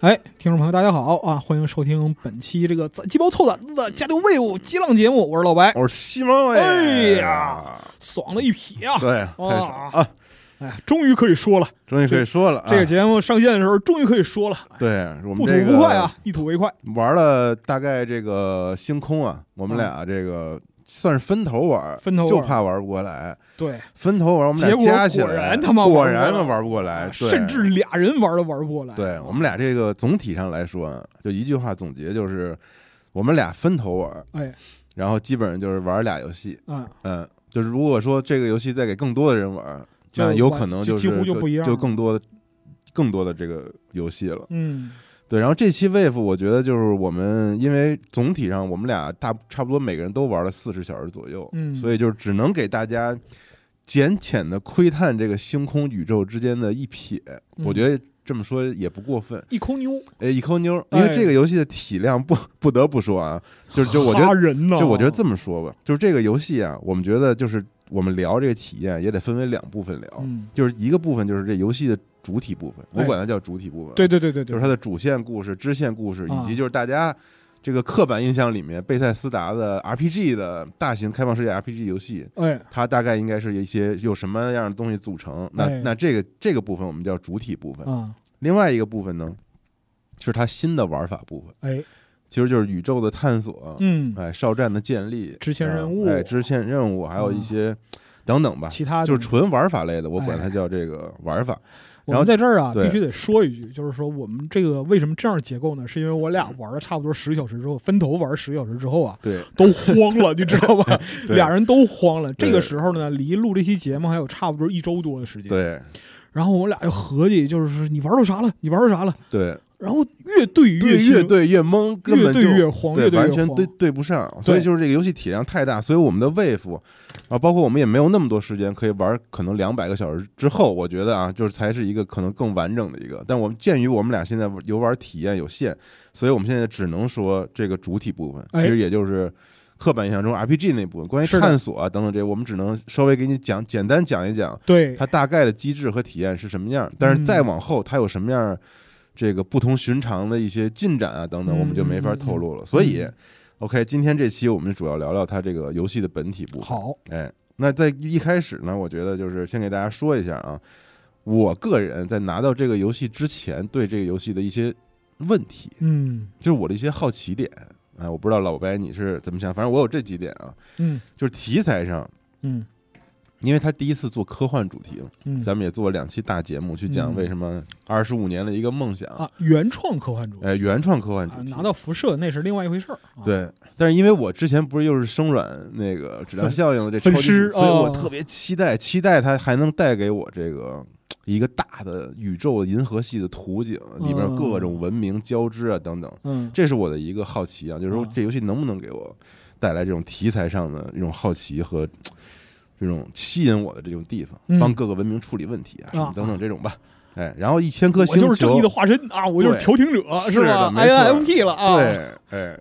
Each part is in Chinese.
哎，听众朋友，大家好啊！欢迎收听本期这个攒鸡毛凑胆子的加丢废物激浪节目，我是老白，我是西蒙哎呀，爽了一匹啊！对，太爽啊！哎，终于可以说了，终于可以说了。这个节目上线的时候，终于可以说了。对，我们不吐不快啊，一吐为快。玩了大概这个星空啊，我们俩这个。算是分头玩，分头就怕玩不过来。对，分头玩，我们俩加起来，果然他妈果然玩不过来，甚至俩人玩都玩不过来。对我们俩这个总体上来说，就一句话总结就是，我们俩分头玩，哎，然后基本上就是玩俩游戏，嗯。嗯，就是如果说这个游戏再给更多的人玩，那有可能几乎就不一样，就更多的更多的这个游戏了，嗯。对，然后这期 wave 我觉得就是我们，因为总体上我们俩大差不多每个人都玩了四十小时左右，嗯，所以就是只能给大家简浅的窥探这个星空宇宙之间的一瞥。我觉得这么说也不过分，一抠妞，哎，一抠妞，因为这个游戏的体量不不得不说啊，就是就我觉得，就我觉得这么说吧，就是这个游戏啊，我们觉得就是我们聊这个体验也得分为两部分聊，就是一个部分就是这游戏的。主体部分，我管它叫主体部分。对对对对，就是它的主线故事、支线故事，以及就是大家这个刻板印象里面贝塞斯达的 RPG 的大型开放世界 RPG 游戏。哎，它大概应该是一些有什么样的东西组成？那那这个这个部分我们叫主体部分。啊，另外一个部分呢，是它新的玩法部分。哎，其实就是宇宙的探索。嗯，哎，哨站的建立，支线任务，哎，支线任务，还有一些等等吧，其他就是纯玩法类的，我管它叫这个玩法。然后在这儿啊，必须得说一句，就是说我们这个为什么这样结构呢？是因为我俩玩了差不多十个小时之后，分头玩十个小时之后啊，对，都慌了，你知道吧？俩人都慌了。这个时候呢，离录这期节目还有差不多一周多的时间。对。然后我俩就合计，就是你玩到啥了？你玩到啥了？对。然后越对越越对越懵，根本就越慌，对完全对对不上。所以就是这个游戏体量太大，所以我们的 wave 啊，包括我们也没有那么多时间可以玩，可能两百个小时之后，我觉得啊，就是才是一个可能更完整的一个。但我们鉴于我们俩现在游玩体验有限，所以我们现在只能说这个主体部分，其实也就是刻板印象中 RPG 那部分，关于探索啊等等这，我们只能稍微给你讲，简单讲一讲，对它大概的机制和体验是什么样。但是再往后，它有什么样？这个不同寻常的一些进展啊，等等，我们就没法透露了。所以，OK，今天这期我们主要聊聊它这个游戏的本体部分。好，哎，那在一开始呢，我觉得就是先给大家说一下啊，我个人在拿到这个游戏之前，对这个游戏的一些问题，嗯，就是我的一些好奇点。哎，我不知道老白你是怎么想，反正我有这几点啊，嗯，就是题材上，嗯。因为他第一次做科幻主题嗯，咱们也做了两期大节目去讲为什么二十五年的一个梦想啊，原创科幻主题，哎，原创科幻主题拿到辐射那是另外一回事儿。对，但是因为我之前不是又是生软那个质量效应的这分尸，所以我特别期待，期待它还能带给我这个一个大的宇宙银河系的图景，里边各种文明交织啊等等。嗯，这是我的一个好奇啊，就是说这游戏能不能给我带来这种题材上的一种好奇和。这种吸引我的这种地方，帮各个文明处理问题啊，什么等等这种吧。哎，然后一千颗星球，我就是正义的化身啊，我就是调停者，是吧？I N F P 了啊。对，哎，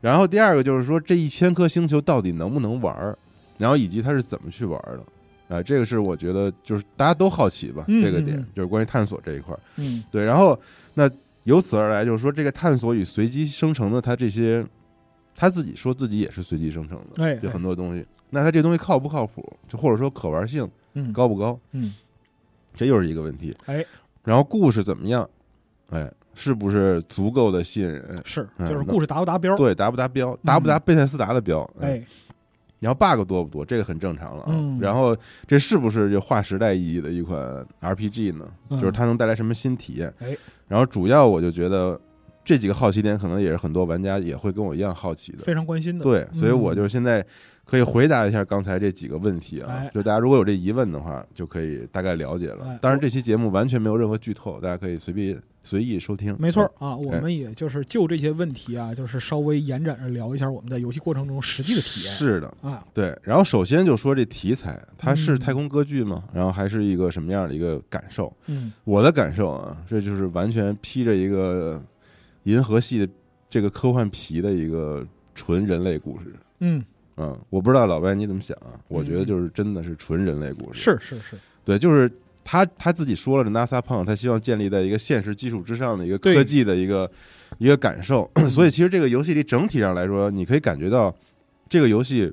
然后第二个就是说，这一千颗星球到底能不能玩？然后以及它是怎么去玩的？啊，这个是我觉得就是大家都好奇吧，这个点就是关于探索这一块。嗯，对。然后那由此而来，就是说这个探索与随机生成的，它这些他自己说自己也是随机生成的，哎，有很多东西。那它这东西靠不靠谱？就或者说可玩性高不高？嗯，这又是一个问题。哎，然后故事怎么样？哎，是不是足够的吸引人？是，就是故事达不达标？对，达不达标？达不达贝塞斯达的标？哎，然后 bug 多不多？这个很正常了啊。然后这是不是就划时代意义的一款 RPG 呢？就是它能带来什么新体验？哎，然后主要我就觉得这几个好奇点，可能也是很多玩家也会跟我一样好奇的，非常关心的。对，所以我就现在。可以回答一下刚才这几个问题啊，就大家如果有这疑问的话，就可以大概了解了。当然，这期节目完全没有任何剧透，大家可以随便随意收听。没错啊，我们也就是就这些问题啊，就是稍微延展着聊一下我们在游戏过程中实际的体验。是的啊，对。然后首先就说这题材，它是太空歌剧吗？然后还是一个什么样的一个感受？嗯，我的感受啊，这就是完全披着一个银河系的这个科幻皮的一个纯人类故事。嗯。嗯，我不知道老白你怎么想啊？我觉得就是真的是纯人类故事，是是是，对，就是他他自己说了，这 NASA 胖，他希望建立在一个现实基础之上的一个科技的一个一个感受。所以其实这个游戏里整体上来说，你可以感觉到这个游戏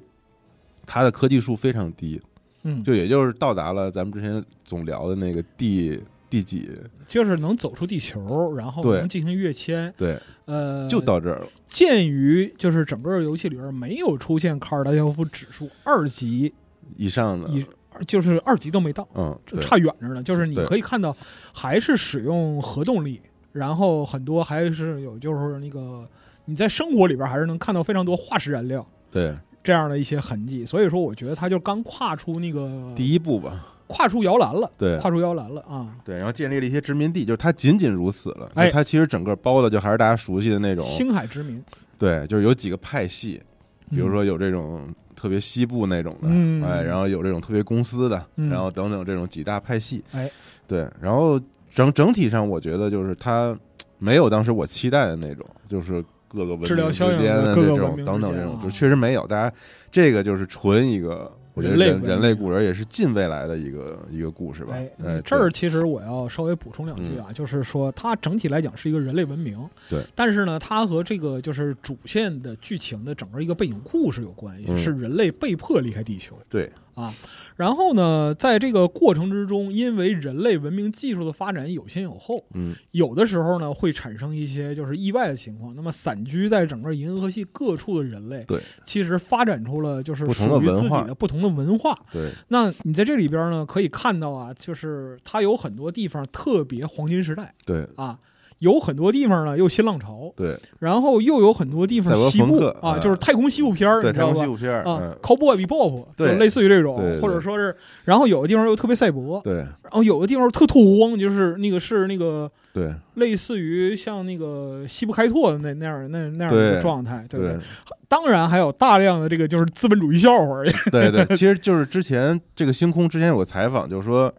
它的科技数非常低，嗯，就也就是到达了咱们之前总聊的那个第第几，就是能走出地球，然后能进行跃迁。对，呃，就到这儿了。鉴于就是整个游戏里边没有出现卡尔达肖夫指数二级以上的，以，就是二级都没到，嗯，对差远着呢。就是你可以看到，还是使用核动力，然后很多还是有就是那个你在生活里边还是能看到非常多化石燃料对这样的一些痕迹。所以说，我觉得他就刚跨出那个第一步吧，跨出摇篮了，对。跨出摇篮了啊！对，然后建立了一些殖民地，就是它仅仅如此了。哎。它其实整个包的就还是大家熟悉的那种，星海殖民，对，就是有几个派系，比如嗯。说有这种特别西部那种的，嗯。哎，然后有这种特别公司的，嗯。然后等等这种几大派系，哎，对，然后整整体上我觉得就是它没有当时我期待的那种，就是各个文明之间的这种等等这种，就确实没有，大家这个就是纯一个。我觉得人类人人类古人也是近未来的一个一个故事吧。哎哎，，这儿其实我要稍微补充两句啊，就是说它整体来讲是一个人类文明，对，但是呢，它和这个就是主线的剧情的整个一个背景故事有关系，嗯是人类被迫离开地球对啊。然后呢，在这个过程之中，因为人类文明技术的发展有先有后，嗯，有的时候呢会产生一些就是意外的情况。那么散居在整个银河系各处的人类，对，其实发展出了就是属于自己的不同的文化。对，那你在这里边呢，可以看到啊，就是它有很多地方特别黄金时代对，啊，有很多地方呢又新浪潮，对，然后又有很多地方西部啊，啊。就是太空西部片儿，对，你知道吧？太空西？部片儿，啊嗯，，Cowboy Bebop 就对类似于这种，或者说是，然后有的地方又特别赛博，对。然后有的地方特拓荒，就是那个是那个对。类似于像那个西部开拓的那那样那那样的一个状态，对不对？对？当然还有大量的这个就是资本主义笑话，对对，其实就是之前这个星空之前有个采访，就是说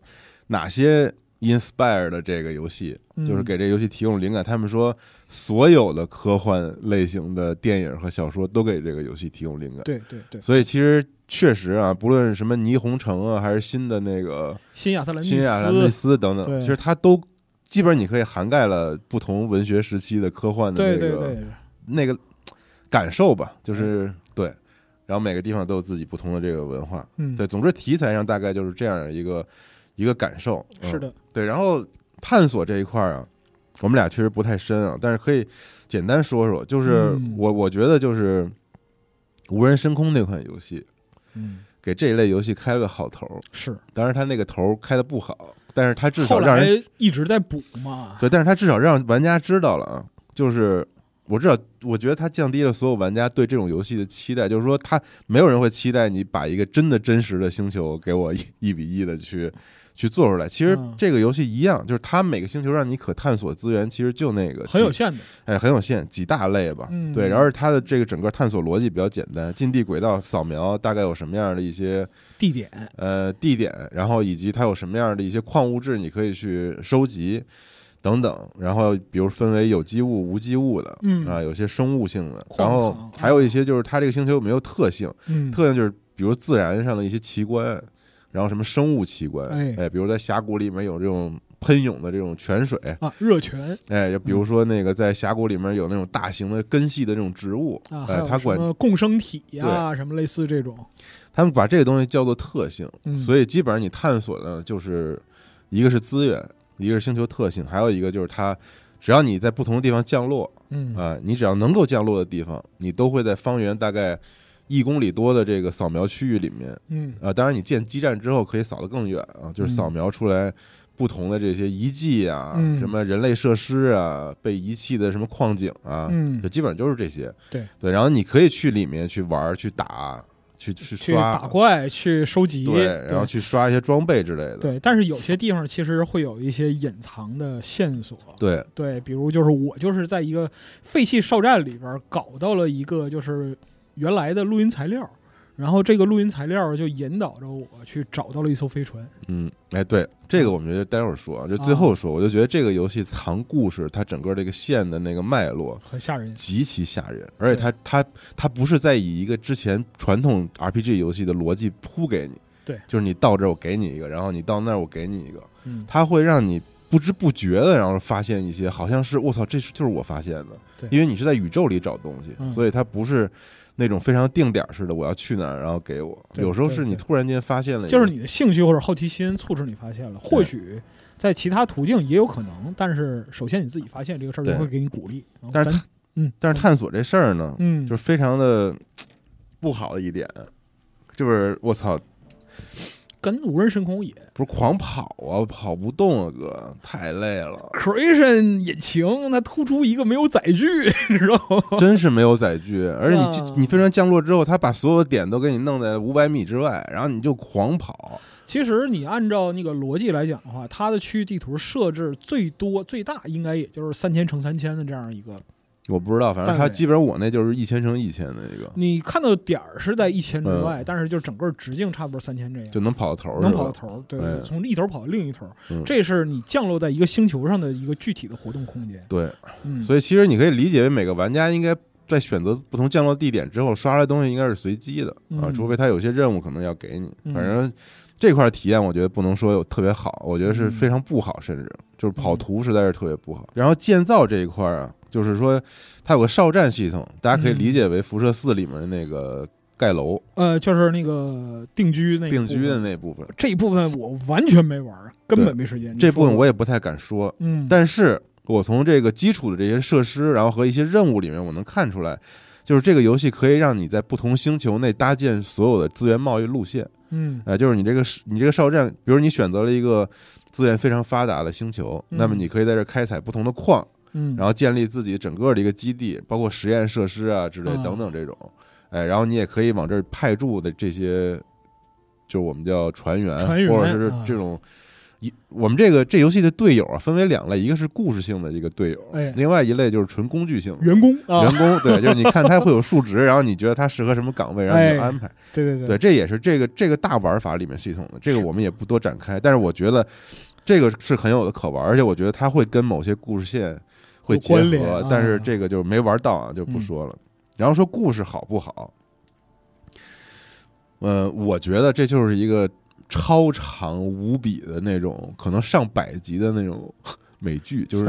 哪些 inspire 的这个游戏，嗯就是给这个游戏提供灵感。他们说所有的科幻类型的电影和小说都给这个游戏提供灵感。对对对，所以其实确实啊，不论是什么霓虹城啊，还是新的那个新亚特兰蒂新亚特兰蒂斯，等等，其实它都基本上你可以涵盖了不同文学时期的科幻的那个对对，那个感受吧，就是对。然后每个地方都有自己不同的这个文化，嗯，对，总之题材上大概就是这样一个一个感受。嗯是的，对。然后探索这一块儿啊，我们俩确实不太深啊，但是可以简单说说。就是嗯我我觉得就是无人深空那款游戏，嗯，给这一类游戏开了个好头儿。是。当然，他那个头儿开的不好，但是他至少让人一直在补嘛，对，但是他至少让玩家知道了啊，就是我至少我觉得它降低了所有玩家对这种游戏的期待，就是说他没有人会期待你把一个真的真实的星球给我一一比一的去去做出来。其实嗯。这个游戏一样，就是它每个星球让你可探索资源，其实就那个很有限的，哎很有限几大类吧。嗯。对，然后它的这个整个探索逻辑比较简单，近地轨道扫描大概有什么样的一些地点，呃地点，然后以及它有什么样的一些矿物质你可以去收集等等，然后比如分为有机物、无机物的，嗯。啊，有些生物性的，然后还有一些就是它这个星球有没有特性，嗯，特性就是比如自然上的一些奇观，然后什么生物奇观，哎。哎，比如在峡谷里面有这种喷涌的这种泉水，啊，热泉。哎，就比如说那个在峡谷里面有那种大型的根系的这种植物，啊，它管么共生体呀，什么类似这种，他们把这个东西叫做特性，嗯，所以基本上你探索的就是一个是资源，一个是星球特性，还有一个就是它，只要你在不同的地方降落嗯。啊、你只要能够降落的地方，你都会在方圆大概一公里多的这个扫描区域里面嗯啊、当然你建基站之后可以扫得更远啊，就是扫描出来。不同的这些遗迹啊，嗯什么人类设施啊，被遗弃的什么矿井啊，嗯就基本上就是这些。对对，然后你可以去里面去玩儿、去打、去去去刷打怪，去收集，对，然后去刷一些装备之类的。对，但是有些地方其实会有一些隐藏的线索，对对，比如就是我就是在一个废弃哨站里边搞到了一个就是原来的录音材料，然后这个录音材料就引导着我去找到了一艘飞船，嗯，哎，对，这个我们觉得待会儿说啊，就最后说，我就觉得这个游戏藏故事，它整个这个线的那个脉络很吓人。极其吓人，而且它它它不是在以一个之前传统 RPG 游戏的逻辑铺给你，对。就是你到这儿我给你一个，然后你到那儿我给你一个，嗯，它会让你不知不觉的，然后发现一些好像是我操，这是就是我发现的。对，因为你是在宇宙里找东西，嗯。所以它不是那种非常定点似的，我要去哪儿，然后给我。有时候是你突然间发现了，就是你的兴趣或者好奇心促使你发现了，或许在其他途径也有可能，但是首先你自己发现这个事儿，对就会给你鼓励。但是嗯，但是探索这事儿呢，嗯，就是非常的 不好的一点，就是我操，跟无人深空也。不是狂跑啊，跑不动啊，哥，太累了，Creation 引擎，它突出一个没有载具，你知道吗？真是没有载具，而且你啊你飞船降落之后，它把所有点都给你弄在五百米之外，然后你就狂跑，其实你按照那个逻辑来讲的话，它的区域地图设置最多最大应该也就是三千乘三千的这样一个，我不知道，反正它基本上我那就是一千乘一千的一个，你看到点儿是在一千之嗯外，但是就整个直径差不多三千这样。就能跑到头儿，能跑到头儿，对，哎从一头跑到另一头儿，嗯这是你降落在一个星球上的一个具体的活动空间。对，嗯，所以其实你可以理解为每个玩家应该在选择不同降落地点之后，刷出来东西应该是随机的啊，嗯除非他有些任务可能要给你。嗯反正这块体验我觉得不能说有特别好，我觉得是嗯非常不好，甚至就是跑图实在是特别不好。然后建造这一块啊，就是说它有个哨站系统，大家可以嗯理解为辐射四里面的那个盖楼呃，就是那个定居那定居的那部分。这一部分我完全没玩儿，根本没时间。这部分我也不太敢说，嗯，但是我从这个基础的这些设施，然后和一些任务里面，我能看出来，就是这个游戏可以让你在不同星球内搭建所有的资源贸易路线。嗯呃，就是你这个你这个哨站，比如你选择了一个资源非常发达的星球，嗯那么你可以在这儿开采不同的矿，嗯，然后建立自己整个的一个基地，包括实验设施啊之类啊等等这种。哎，然后你也可以往这儿派驻的这些，就是我们叫船员，或者是啊这种。一我们这个这游戏的队友啊，分为两类，一个是故事性的这个队友，哎另外一类就是纯工具性的员工啊，员工。对，就是你看他会有数值，然后你觉得他适合什么岗位，然后你就哎安排。对对对，，这也是这个这个大玩法里面系统的，这个我们也不多展开。但是我觉得这个是很有的可玩，而且我觉得它会跟某些故事线会结有关联啊，合但是这个就没玩到啊，就不嗯说了。然后说故事好不好，呃，我觉得这就是一个超长无比的那种，可能上百集的那种 美剧，就是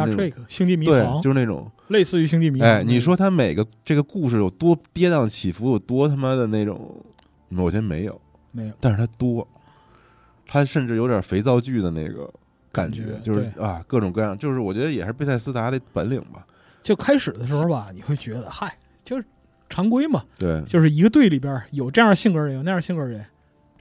星际迷，航，就是那种类似于星际迷航。哎，你说它每个这个故事有多跌宕起伏，有多他妈的那种，我觉得没有。没有？但是它多，它甚至有点肥皂剧的那个感觉，感觉就是啊，各种各样，就是我觉得也是贝塞斯达的本领吧。就开始的时候吧，你会觉得嗨，就是常规嘛，对就是一个队里边有这样性格人，有那样性格人，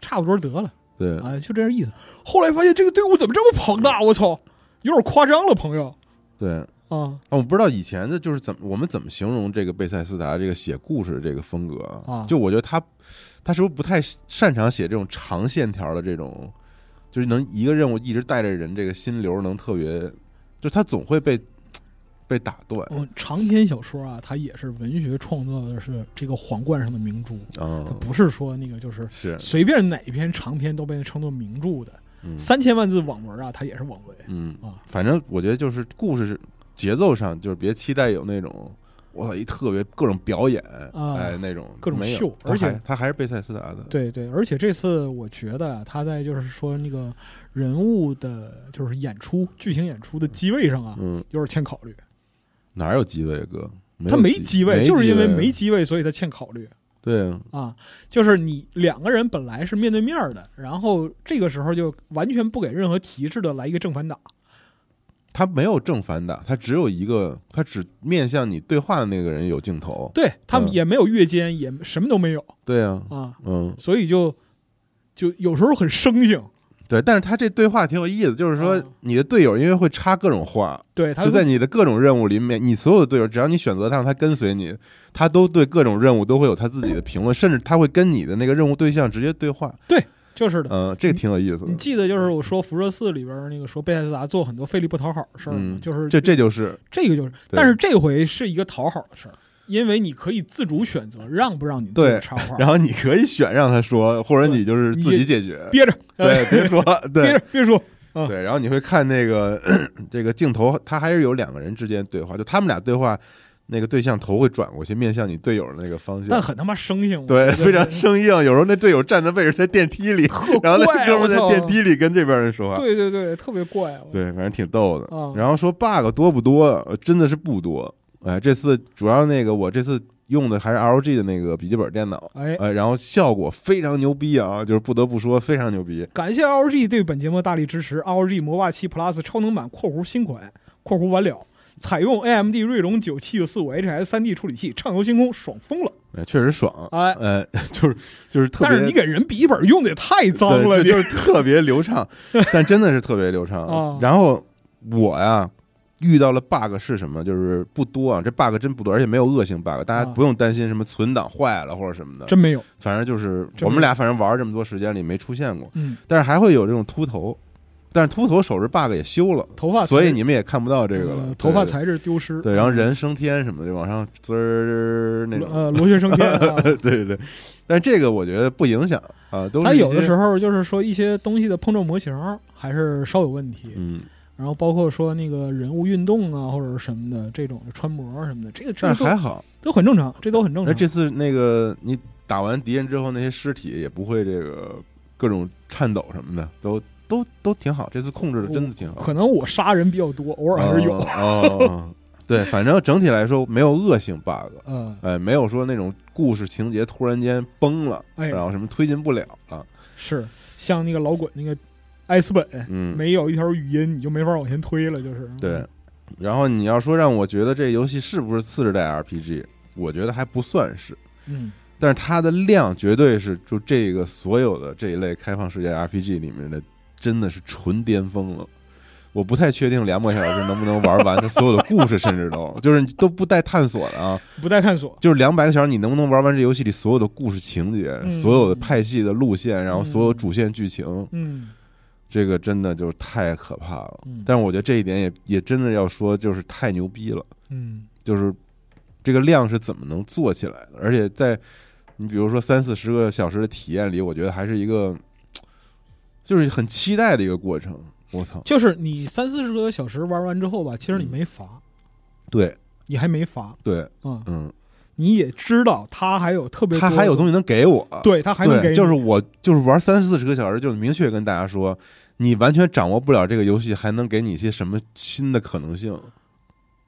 差不多得了对，哎，就这样意思。后来发现这个队伍怎么这么庞大？我操，有点夸张了，朋友对。啊。啊，我不知道以前的就是怎么我们怎么形容这个贝塞斯达这个写故事的这个风格啊就我觉得他他是不是不太擅长写这种长线条的这种，就是能一个任务一直带着人，这个心流能特别，就他总会被被打断。嗯，长篇小说啊，它也是文学创作的是这个皇冠上的明珠，啊它，不是说那个就是。是随便哪一篇长篇都被称作名著的，嗯。三千万字网文啊，它也是网文。嗯。啊。反正我觉得就是故事节奏上，就是别期待有那种我操一特别各种表演，啊哎那种各种秀而且他还是贝塞斯达的，对对，而且这次我觉得啊他在就是说那个人物的，就是演出剧情演出的机位上啊，嗯，有点欠考虑。哪有机位哥？他没机机位，就是因为没机位，所以他欠考虑对啊，啊。就是你两个人本来是面对面的，然后这个时候就完全不给任何提示的来一个正反打。他没有正反打，他只有一个，他只面向你对话的那个人有镜头。对他们嗯也没有越肩，也什么都没有对啊，啊，嗯，所以就就有时候很生性。对，但是他这对话挺有意思，就是说啊你的队友因为会插各种话，对，他就在你的各种任务里面，你所有的队友，只要你选择他让他跟随你，他都对各种任务都会有他自己的评论，甚至他会跟你的那个任务对象直接对话。对就是的。嗯，这个挺有意思的你。记得就是我说辐射四里边那个说贝塞斯达做很多费力不讨好的事儿吗？嗯就是这这就是这个就是，但是这回是一个讨好的事儿，因为你可以自主选择让不让你对插话，然后你可以选让他说，或者你就是自己解决。憋着，对，别说，对憋着别说，啊对。然后你会看那个 这个镜头，他还是有两个人之间对话，就他们俩对话，那个对象头会转过去，面向你队友的那个方向。但很他妈生硬，对，非常生硬。有时候那队友站的位置在电梯里，然后那，哥们儿在电梯里跟这边人说话。对对对，特别怪，我对，反正挺逗的。啊然后说 bug 多不多？呃真的是不多。哎，这次主要那个我这次用的还是 LG 的那个笔记本电脑，哎。哎，然后效果非常牛逼啊，就是不得不说非常牛逼。感谢 LG 对本节目大力支持。LG 魔霸七 Plus 超能版（括弧新款）（括弧完了）采用 AMD 锐龙九七九四五 HS 三 D 处理器，畅游星空，爽疯了！哎，确实爽。哎，呃，就是就是特别，但是你给人笔记本用的也太脏了，就就是特别流畅，但真的是特别流畅。啊然后我呀遇到了 bug 是什么？就是不多啊，这 bug 真不多，而且没有恶性 bug，大家啊不用担心什么存档坏了或者什么的。真没有。反正就是我们俩反正玩这么多时间里没出现过，嗯，但是还会有这种秃头，但是秃头手指 bug 也修了，头发所以你们也看不到这个了呃。头发材质丢失。对，然后人升天什么的就往上滋儿那种。呃，螺旋升天啊。对 对对，但这个我觉得不影响啊，都它有的时候就是说一些东西的碰撞模型还是稍有问题，嗯，然后包括说那个人物运动啊或者是什么的这种穿模什么的，这个这还好。都很正常，这都很正常。那这次那个你打完敌人之后，那些尸体也不会这个各种颤抖什么的，都都都挺好。这次控制的真的挺好，可能我杀人比较多，偶尔还是有。哦。哦对，反正整体来说没有恶性 bug，嗯，哎，没有说那种故事情节突然间崩了，哎然后什么推进不了了，是像那个老滚那个艾斯本，嗯，没有一条语音你就没法往前推了，就是。对。然后你要说让我觉得这游戏是不是次世代 RPG，我觉得还不算是，嗯，但是它的量绝对是就这个所有的这一类开放世界 RPG 里面的，真的是纯巅峰了。我不太确定两百小时能不能玩完它所有的故事，甚至都。就是都不带探索的啊，不带探索。就是两百个小时你能不能玩完这游戏里所有的故事情节、嗯。所有的派系的路线，然后所有主线剧情，嗯这个真的就是太可怕了。嗯。但是我觉得这一点也也真的要说，就是太牛逼了。嗯。就是这个量是怎么能做起来的？而且在你比如说三四十个小时的体验里，我觉得还是一个就是很期待的一个过程。我操，就是你三四十个小时玩完之后吧，其实你没罚，对。你还没罚对，嗯、嗯，你也知道他还有特别多他还有东西，能给我，对他还能给就是我就是玩三四十个小时，就明确跟大家说，你完全掌握不了这个游戏还能给你一些什么新的可能性。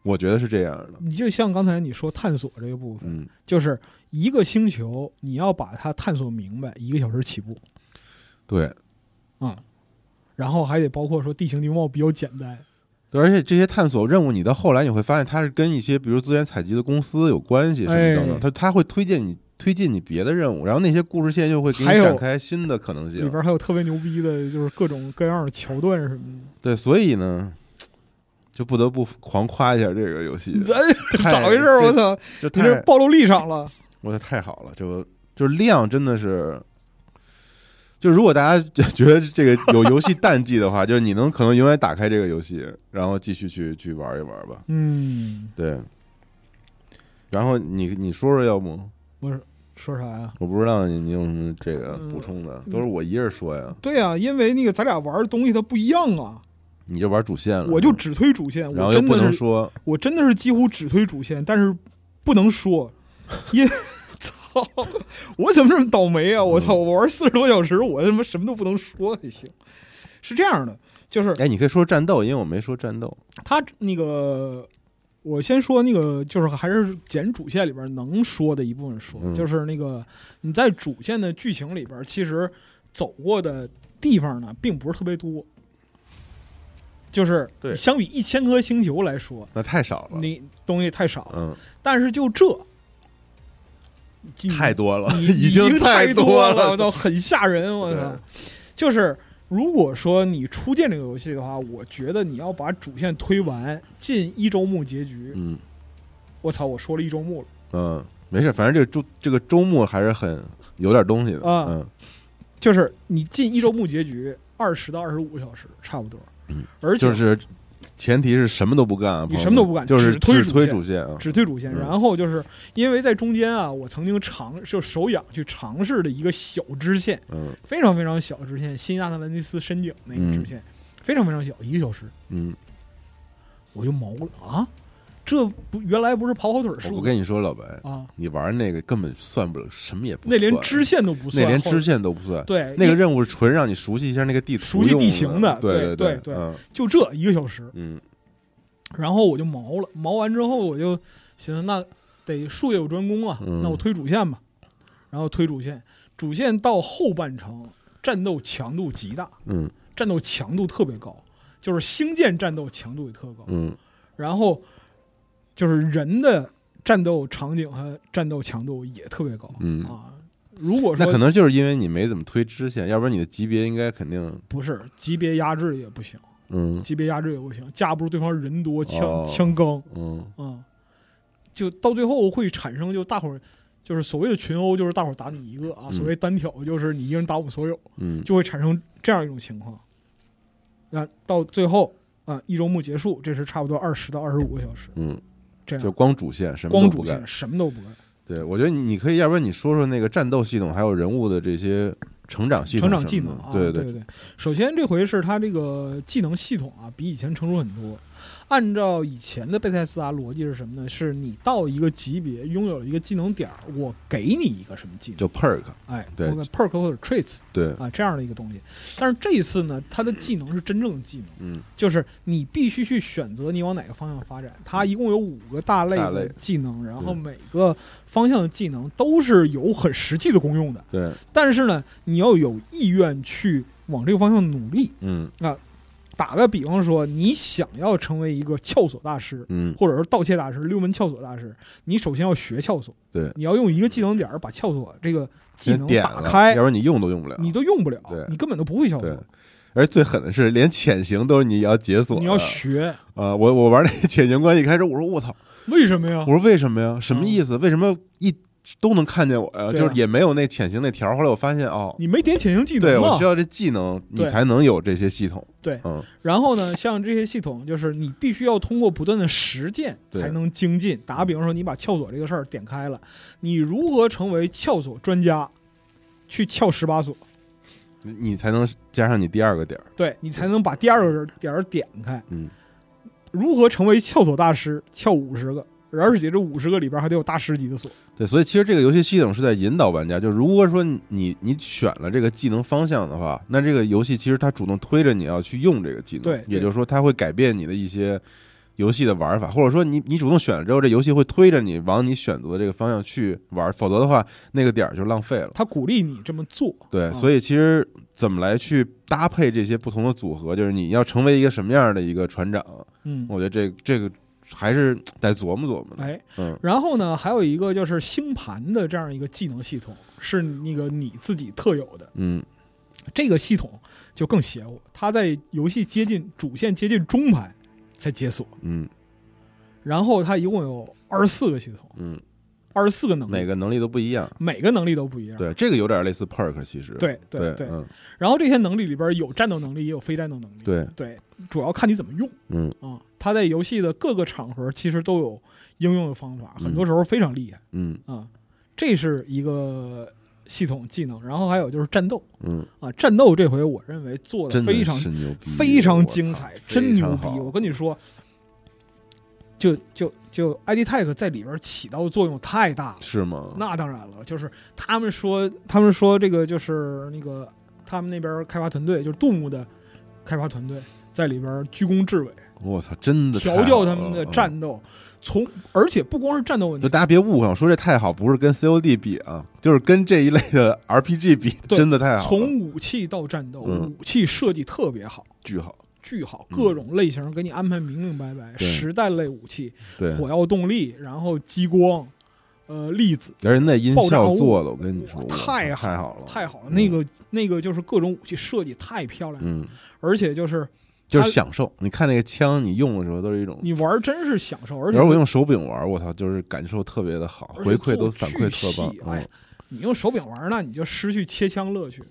我觉得是这样的，你就像刚才你说探索这个部分，嗯，就是一个星球，你要把它探索明白，一个小时起步。对，啊、然后还得包括说地形地貌比较简单，对而且这些探索任务，你到后来你会发现，它是跟一些比如资源采集的公司有关系，什么等等，哎。它它会推荐你推进你别的任务，然后那些故事线又会给你展开新的可能性。里边还有特别牛逼的，就是各种各样的桥段什么的。对，所以呢，就不得不狂夸一下这个游戏，咋回事儿？我操！就你这太暴露立场了。我操太好了，这个就是量真的是。就如果大家觉得这个有游戏 淡季的话，就是你能可能永远打开这个游戏，然后继续去去玩一玩吧。嗯，对，然后你你说说，要不我说啥呀？我不知道你你有什么这个嗯补充的，都是我一人说呀。对呀、因为那个咱俩玩的东西它不一样啊，你就玩主线了，我就只推主线，然后不我真的是能说，我真的是几乎只推主线，但是不能说，因操，我怎么这么倒霉啊！我操，我玩四十多小时，我他妈什么都不能说还行。是这样的，就是哎，你可以说战斗，因为我没说战斗。他那个，我先说那个，就是还是捡主线里边能说的一部分说，嗯就是那个你在主线的剧情里边，其实走过的地方呢，并不是特别多。就是相比一千颗星球来说，那太少了，你东西太少了。嗯，但是就这，太多了，已经太多了，我操，很吓人，我操！就是如果说你初见这个游戏的话，我觉得你要把主线推完，进一周目结局。嗯。我操，我说了一周目了，嗯，没事，反正这个周这个周末还是很有点东西的，嗯嗯。就是你进一周目结局二十到二十五小时差不多，嗯，而且就是前提是什么都不干啊，你什么都不干就是只推主线啊，只推主线，嗯。然后就是因为在中间啊，我曾经尝就手痒去尝试的一个小支线，嗯。非常非常小的支线，新亚特兰蒂斯深井那个支线，非常非常小，一个小时，嗯。我就毛了啊！这不原来不是跑跑腿我跟你说，老白，啊，你玩那个根本算不了，什么也不那，连支线都不算，那连支线都不算。对那个任务是纯让你熟悉一下那个地图熟悉地形的对对对对对嗯就这一个小时，嗯然后我就毛了，毛完之后我就寻思，那得术业有专攻啊，嗯那我推主线吧，然后推主线，主线到后半程战斗强度极大，嗯战斗强度特别高，就是星舰战斗强度也特高，嗯然后就是人的战斗场景和战斗强度也特别高，嗯啊，如果说那可能就是因为你没怎么推支线，要不然你的级别应该肯定不是级别压制也不行，嗯级别压制也不行，架不住对方人多枪、哦枪刚。嗯嗯，就到最后会产生就大伙儿就是所谓的群殴，就是大伙儿打你一个啊；嗯所谓单挑，就是你一个人打我们所有，嗯就会产生这样一种情况。那到最后啊，一周目结束，这是差不多二十到二十五个小时，嗯，这样。就光主线什么光主都不干。线什么都不干，对，我觉得你你可以，要不然你说说那个战斗系统，还有人物的这些成长系统成长技能啊，对对。对。首先这回是它这个技能系统啊，比以前成熟很多。按照以前的贝塞斯达逻辑是什么呢？是你到一个级别拥有了一个技能点儿，我给你一个什么技能，就 perk，哎，对 perk 或者 traits 对，啊这样的一个东西。但是这一次呢，它的技能是真正的技能，嗯就是你必须去选择你往哪个方向发展。它一共有五个大类的技能，然后每个方向的技能都是有很实际的功用的。对，但是呢，你要有意愿去往这个方向努力。嗯打个比方说，你想要成为一个撬锁大师，嗯或者说盗窃大师、溜门撬锁大师，你首先要学撬锁，对，你要用一个技能点儿把撬锁这个技能点，打开要不，然你用都用不了，你都用不了对，你根本都不会撬锁，。而最狠的是，连潜行都是你要解锁，你要学，啊！我我玩那个潜行关一开始，我说我操，为什么呀我？说为什么呀？什么意思？为什么一都能看见我呀？啊就是也没有那潜行那条儿。后来我发现哦，你没点潜行技能啊对我需。要这技能，你才能有这些系统。对嗯然后呢，像这些系统，就是你必须要通过不断的实践才能精进。打个比方说，你把撬锁这个事儿点开了，你如何成为撬锁专家，去撬十八锁，你你才能加上你第二个点儿。对你才能把第二个点儿点开。嗯如何成为撬锁大师，撬五十个，而且这五十个里边还得有大师级的锁。对，所以其实这个游戏系统是在引导玩家，就如果说你你你选了这个技能方向的话，那这个游戏其实它主动推着你要去用这个技能，对也就是说它会改变你的一些游戏的玩法，或者说你你主动选了之后，这游戏会推着你往你选择的这个方向去玩，否则的话那个点儿就浪费了。他鼓励你这么做。对，啊所以其实怎么来去搭配这些不同的组合，就是你要成为一个什么样的一个船长，嗯，我觉得这这个还是得琢磨琢磨。哎，嗯。然后呢，还有一个就是星盘的这样一个技能系统，是那个你自己特有的。嗯。这个系统就更邪乎，它在游戏接近主线接近中盘才解锁，嗯。然后它一共有二十四个系统，嗯，二十四个能力，每个能力都不一样。每个能力都不一样。对，这个有点类似 perk，其实对对对对嗯然后这些能力里边有战斗能力，也有非战斗能力。对，对，主要看你怎么用嗯啊。它在游戏的各个场合其实都有应用的方法，嗯很多时候非常厉害嗯啊。这是一个系统技能，然后还有就是战斗嗯，啊，战斗这回我认为做的非常非常精彩，真牛逼！我跟你说，就就就 ID Tech 在里边起到的作用太大了。是吗？那当然了，就是他们说，他们说这个就是那个他们那边开发团队，就是杜牧的开发团队在里边居功至伟，我操，真的调教他们的战斗，从而且不光是战斗问题，就大家别误会，我说这太好，不是跟 COD 比啊，就是跟这一类的 RPG 比，真的太好了，从武器到战斗，嗯武器设计特别好。巨好。巨好，嗯各种类型给你安排明明白白，对实弹类武器，对，火药动力，然后激光，呃，粒子，而且那音效做的，我跟你说，太太好了，太好了。嗯那个那个就是各种武器设计太漂亮了，嗯，而且就是就是享受。你看那个枪，你用的时候都是一种，你玩真是享受，而且我用手柄玩，我操，就是感受特别的好，回馈都反馈特棒你用手柄玩，那你就失去切枪乐趣了。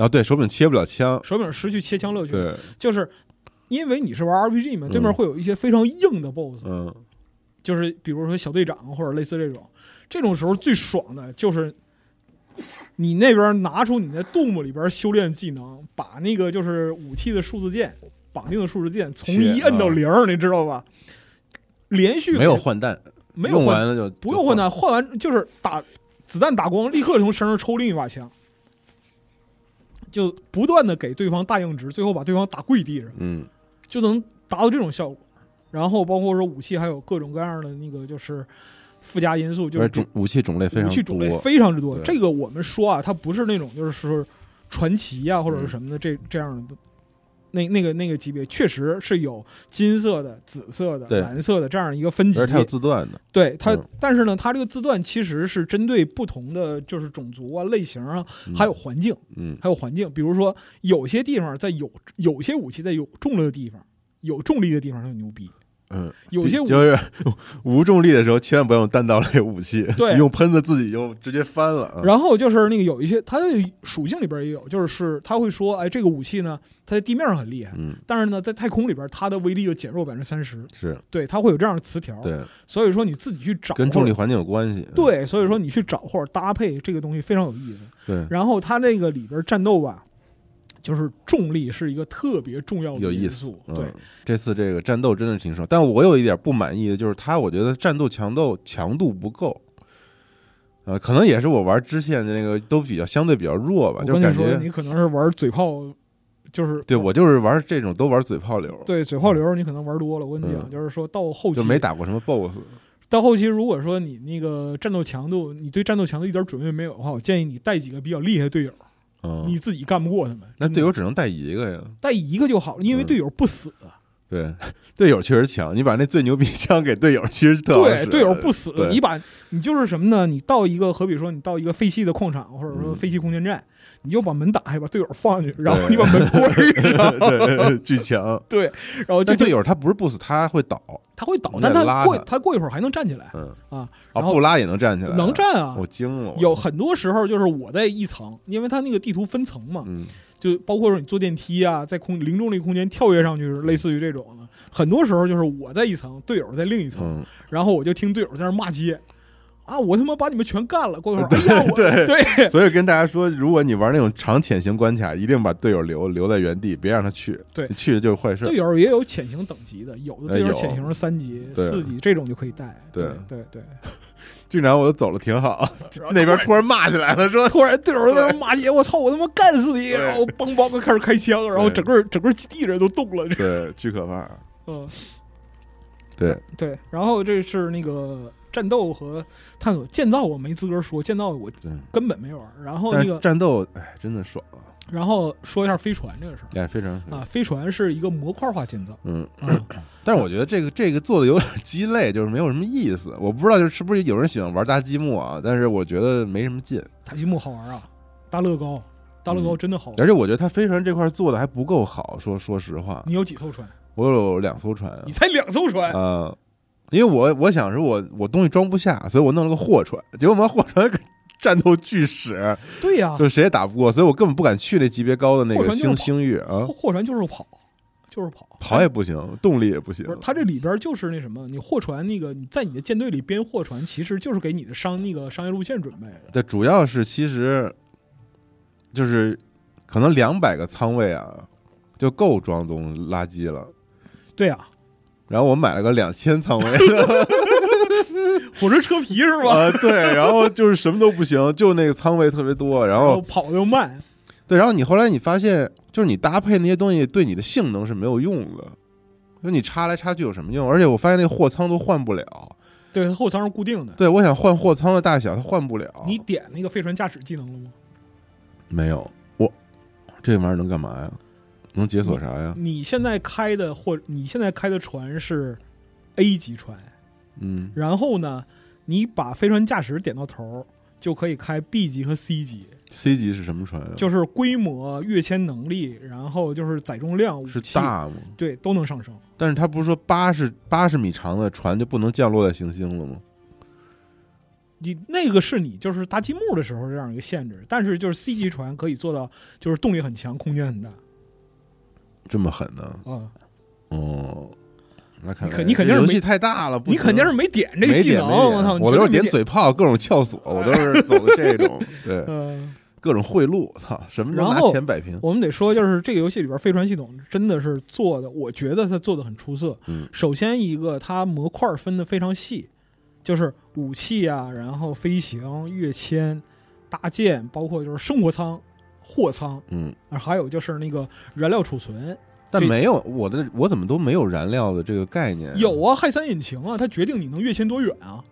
啊，对手柄切不了枪，手柄失去切枪乐趣，对，就是因为你是玩 RPG 嘛，嗯对面会有一些非常硬的 BOSS，、嗯，就是比如说小队长或者类似这种，这种时候最爽的就是你那边拿出你那 Doom 里边修炼技能，把那个就是武器的数字键绑定的数字键从一摁到零，你知道吧？连续没有换弹，没有换用完了就不用换，弹，换完就是打子弹打光，立刻从身上抽另一把枪，就不断的给对方大硬直，最后把对方打跪地上，嗯就能达到这种效果。然后包括说武器还有各种各样的那个就是附加因素，就是种武器种类非常武器种类多，非常之多。这个我们说啊，它不是那种就是说传奇呀、或者是什么的这这样的。那那个那个级别确实是有金色的、紫色的、蓝色的这样一个分级而且，它有字段的，对它，嗯但是呢，它这个字段其实是针对不同的就是种族啊、类型啊，嗯还有环境，嗯还有环境。比如说，有些地方在有有些武器在有重力的地方，有重力的地方它就牛逼。嗯，有些武就是 无重力的时候，千万不要用弹道类武器，对用喷子自己就直接翻了啊。然后就是那个有一些它的属性里边也有，就是是它会说，哎，这个武器呢，它在地面上很厉害，嗯，但是呢，在太空里边它的威力就减弱百分之三十。是对，它会有这样的词条。对，所以说你自己去找跟重力环境有关系。对，所以说你去找或者搭配这个东西非常有意思。对，然后它这个里边战斗吧，就是重力是一个特别重要的有意思因素。。嗯对，这次这个战斗真的挺爽，但我有一点不满意的就是它，我觉得战斗强度强度不够。呃，可能也是我玩支线的那个都比较相对比较弱吧，就感觉你可能是玩嘴炮，就是对我就是玩这种都玩嘴炮流，对嘴炮流，你可能玩多了。我跟你讲，嗯就是说到后期就没打过什么 BOSS。到后期，如果说你那个战斗强度，你对战斗强度一点准备没有的话，我建议你带几个比较厉害的队友，嗯，你自己干不过他们。那队友只能带一个呀。带一个就好了，因为嗯队友不死。对，队友确实强，你把那最牛逼枪给队友，其实特好对，队友不死，你把你就是什么呢？你到一个，好比说你到一个废弃的矿场，或者说嗯废弃空间站，你就把门打开，把队友放进去，然后你把门关上。对，巨强。对，然后就队友他不是不死，他会倒，他会倒，但他过他。他过一会儿还能站起来嗯。啊，啊，然后不拉也能站起来，能，站啊。我惊了，有很多时候就是我在一层，因为他那个地图分层嘛，嗯，就包括说你坐电梯啊，在空零重力空间跳跃上去，类似于这种的。很多时候就是我在一层，队友在另一层，嗯，然后我就听队友在那儿骂街，啊，我他妈把你们全干了！过一会儿，哎呀，我对对所以跟大家说，如果你玩那种长潜行关卡，一定把队友留留在原地，别让他去，对你去就是坏事队。友也有潜行等级的，有的队友潜行是三级、对四级这种就可以带。对对对，竟然 我都走了挺好，对那边突然骂起来了，说突然队友在那儿骂街，我操，我他妈干死你！然后梆梆的开始开枪，然后整个整个基地人都动了。对，巨可怕。嗯，对，对，然后这是那个战斗和探索建造，我没资格说，建造我对，根本没玩。然后那个，战斗，哎，真的爽啊！然后说一下飞船这个事儿哎，飞船啊，飞船是一个模块化建造嗯，啊，但是我觉得这个这个做的有点鸡肋，就是没有什么意思。我不知道就是是不是有人喜欢玩搭积木啊，但是我觉得没什么劲。搭积木好玩啊，搭乐高，搭乐高嗯真的好玩。而且我觉得它飞船这块做的还不够好，说说实话，你有几艘船？我有两艘船啊你才两艘船，啊，因为我我想是我我东西装不下，所以我弄了个货船，结果我们货船战斗巨屎，对呀、就谁也打不过，所以我根本不敢去那级别高的那个星星域啊货，船就是跑，就是跑，跑也不行，动力也不行不是，它这里边就是那什么，你货船那个你在你的舰队里编货船，其实就是给你的商那个商业路线准备的。对主要是其实就是可能两百个仓位啊，就够装东垃圾了。对呀、然后我买了个两千仓位 火车车皮是吧？啊，对，然后就是什么都不行，就那个仓位特别多。然后跑又慢，对，然后你后来你发现，就是你搭配那些东西对你的性能是没有用的，就你插来插去有什么用？而且我发现那个货仓都换不了。对，它后舱是固定的。对，我想换货仓的大小，它换不了。你点那个飞船驾驶技能了吗？没有我这玩意儿能干嘛呀？能解锁啥呀？你现在开的或你现在开的船是 A 级船，嗯，然后呢，你把飞船驾驶点到头，就可以开 B 级和 C 级，C 级是什么船啊？就是规模、跃迁能力，然后就是载重量、武是，大吗？对，都能上升。但是他不是说八十八十米长的船就不能降落在行星了吗？你那个是你就是搭积木的时候这样一个限制，但是就是 C 级船可以做到，就是动力很强，空间很大这么狠呢？啊。哦，那看来你肯定是游戏太大了，不你肯定是没点这个技能，我操！我都是点嘴炮，各种撬锁，我都是走的这种。对，嗯，各种贿赂，操，什么都拿然后钱摆平。我们得说，就是这个游戏里边飞船系统真的是做的，我觉得它做的很出色。嗯首先一个，它模块分的非常细，就是武器啊，然后飞行、跃迁、搭建，包括就是生活舱、货仓，嗯，啊还有就是那个燃料储存。但没有我的，我怎么都没有燃料的这个概念？有啊，氦三引擎啊，它决定你能跃迁多远啊。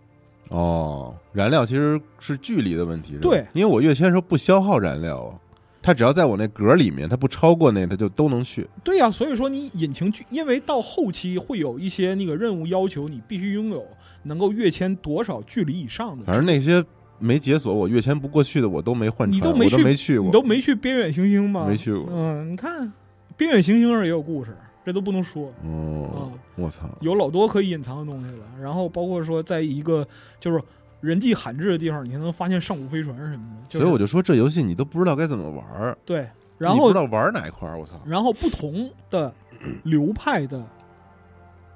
哦，燃料其实是距离的问题，对，因为我跃迁的时候不消耗燃料啊，它只要在我那格里面，它不超过那，它就都能去。对呀、所以说你引擎距，因为到后期会有一些那个任务要求，你必须拥有能够跃迁多少距离以上的。反正那些没解锁我月前不过去的，我都没换船，你都没去没去过，你都没去边远行星吗？没去过。嗯，你看边远行星上也有故事，这都不能说，哦，我操，有老多可以隐藏的东西了。然后包括说在一个就是人迹罕至的地方，你还能发现上古飞船什么的。就是、所以我就说这游戏你都不知道该怎么玩儿，对，然后你不知道玩哪一块儿，我操，然后不同的流派的，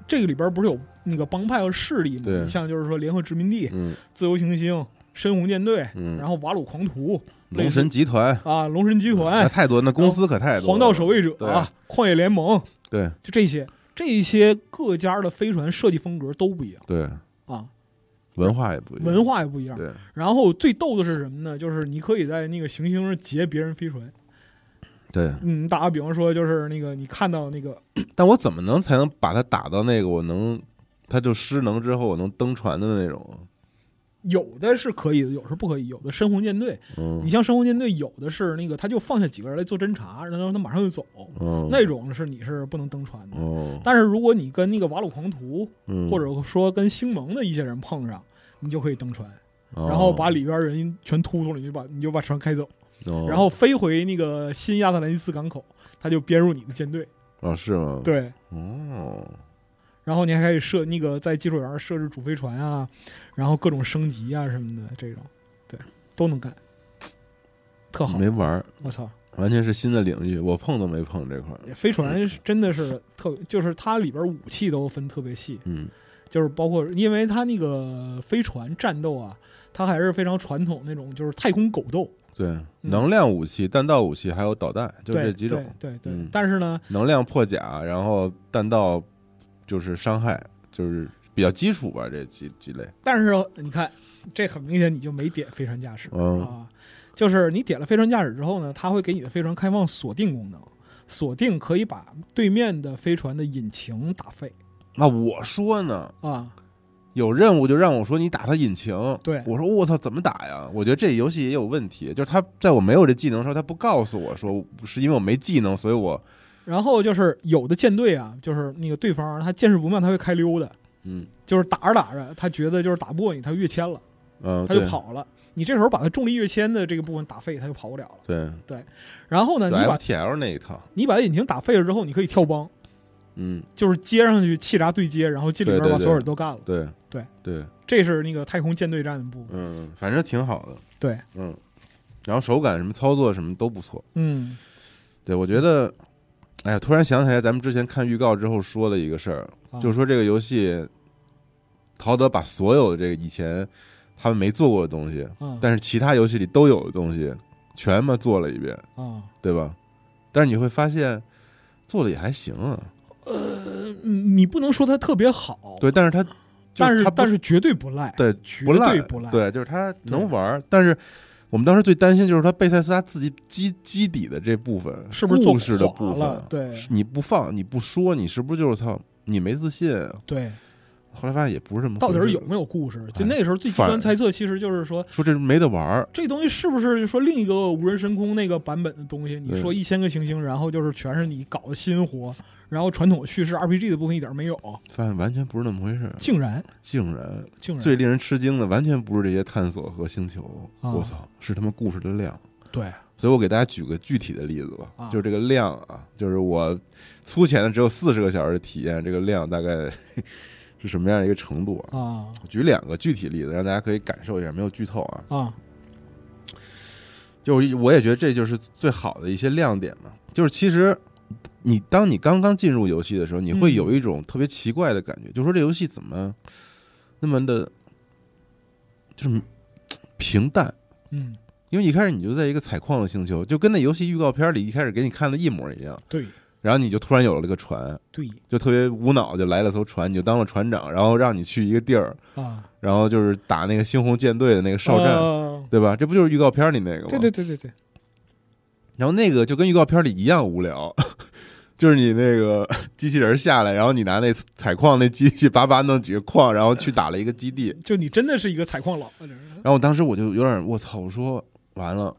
这个里边不是有那个帮派和势力吗？对像就是说联合殖民地、嗯自由行星、深红舰队，嗯，然后瓦鲁狂徒龙神集团啊、龙神集那团、太多，那公司可太多了，黄道守卫者对啊、旷野联盟，对就这些，这些各家的飞船设计风格都不一样对，啊，文化也不一样，文化也不一样。对，然后最逗的是什么呢？就是你可以在那个行星上劫别人飞船。对，嗯，打个比方说，就是那个你看到那个 但我怎么能才能把它打到那个我能，它就失能之后我能登船的那种？有的是可以的，有的是不可以。有的深红舰队，嗯。你像深红舰队，有的是那个他就放下几个人来做侦查，然后他马上就走，嗯，那种是你是不能登船的。哦，但是如果你跟那个瓦鲁狂徒，嗯。或者说跟星盟的一些人碰上，你就可以登船，哦。然后把里边人全突突了，你就把你就把船开走，哦。然后飞回那个新亚特兰蒂斯港口，他就编入你的舰队。啊是吗？，对，哦，然后你还可以设那个在技术员设置主飞船啊，然后各种升级啊什么的，这种对都能干，特好。没玩儿，我操，完全是新的领域，我碰都没碰这块儿。飞船是真的是特，就是它里边武器都分特别细，嗯就是包括因为它那个飞船战斗啊，它还是非常传统那种，就是太空狗斗，对，能量武器、弹道武器还有导弹，就这几种。对对对。嗯但是呢，能量破甲，然后弹道就是伤害，就是比较基础吧，这几几类。但是你看，这很明显你就没点飞船驾驶、嗯啊，就是你点了飞船驾驶之后呢，它会给你的飞船开放锁定功能，锁定可以把对面的飞船的引擎打废那我说呢，啊。有任务就让我说你打他引擎，对我说我操怎么打呀？我觉得这游戏也有问题，就是他在我没有这技能的时候，他不告诉我说是因为我没技能，所以我然后就是有的舰队啊，就是那个对方他见势不妙，他会开溜的，嗯。就是打着打着，他觉得就是打不过你，他就跃迁了，嗯，他就跑了。你这时候把他重力跃迁的这个部分打废，他就跑不了了。对。对，然后呢，你把 FTL 那一套，你把他引擎打废了之后，你可以跳帮，嗯，就是接上去气闸对接，然后进里边把所有人都干了。对。对。对，这是那个太空舰队战的部分。嗯，反正挺好的，对，嗯，然后手感什么操作什么都不错，嗯。对我觉得，哎呀，突然想起来咱们之前看预告之后说的一个事儿，啊就是说这个游戏，陶德把所有的这个以前他们没做过的东西，啊但是其他游戏里都有的东西，全嘛做了一遍，啊，对吧？但是你会发现，做的也还行啊，呃你不能说它特别好，对，但是它，但是它但是绝对不赖，对绝不赖对不赖。对，就是它能玩儿，但是。我们当时最担心就是他贝塞斯他自己基基底的这部分，是不是做故事的部分？对你不放，你不说，你是不是就是操？你没自信啊？对，后来发现也不是这么，到底是有没有故事？就哎那个时候最极端猜测，其实就是说说这没得玩儿，这东西是不是说另一个无人深空那个版本的东西？你说一千个行星，然后就是全是你搞的新活，然后传统叙事 RPG 的部分一点没有，发现完全不是那么回事儿，竟然。竟然。竟然。最令人吃惊的，完全不是这些探索和星球，啊。我操，是他们故事的量。对。所以我给大家举个具体的例子吧，啊。就是这个量啊，就是我粗浅的只有四十个小时的体验，这个量大概 是什么样的一个程度啊？啊。我举两个具体例子，让大家可以感受一下，没有剧透啊。啊。就是我也觉得这就是最好的一些亮点嘛。就是其实你当你刚刚进入游戏的时候，你会嗯。有一种特别奇怪的感觉，就说这游戏怎么那么的，就是 平淡，嗯。因为一开始你就在一个采矿的星球，就跟那游戏预告片里一开始给你看的一模一样。对。然后你就突然有了个船，对。就特别无脑就来了艘船，你就当了船长，然后让你去一个地儿，啊，然后就是打那个猩红舰队的那个哨站，啊对吧？这不就是预告片里那个吗？对对对对对，然后那个就跟预告片里一样无聊，就是你那个 机器人下来，然后你拿那采矿那机器叭叭弄几个矿，然后去打了一个基地。就你真的是一个采矿佬，然后我当时我就有点我操，我说完了，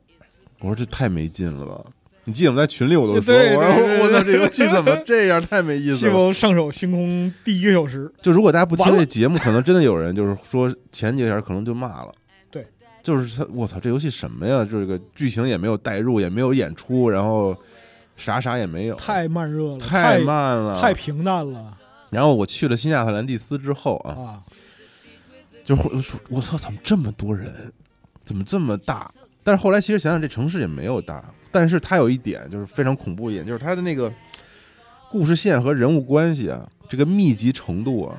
我说这太没劲了吧。你记得我们在群里我都说，我说我操，这游戏怎么这样，太没意思 西了。蒙上手星空第一个小时，就如果大家不听这节目，可能真的有人就是说前几个小时可能就骂了。对，就是他，我操，这游戏什么呀？这个剧情也没有代入，也没有演出，然后啥啥也没有，太慢热了，太太慢了，太平淡了然后我去了新亚特兰蒂斯之后啊，啊！就会说我操，怎么这么多人？怎么这么大？但是后来其实想想，这城市也没有大，但是它有一点就是非常恐怖一点，就是它的那个故事线和人物关系啊，这个密集程度啊，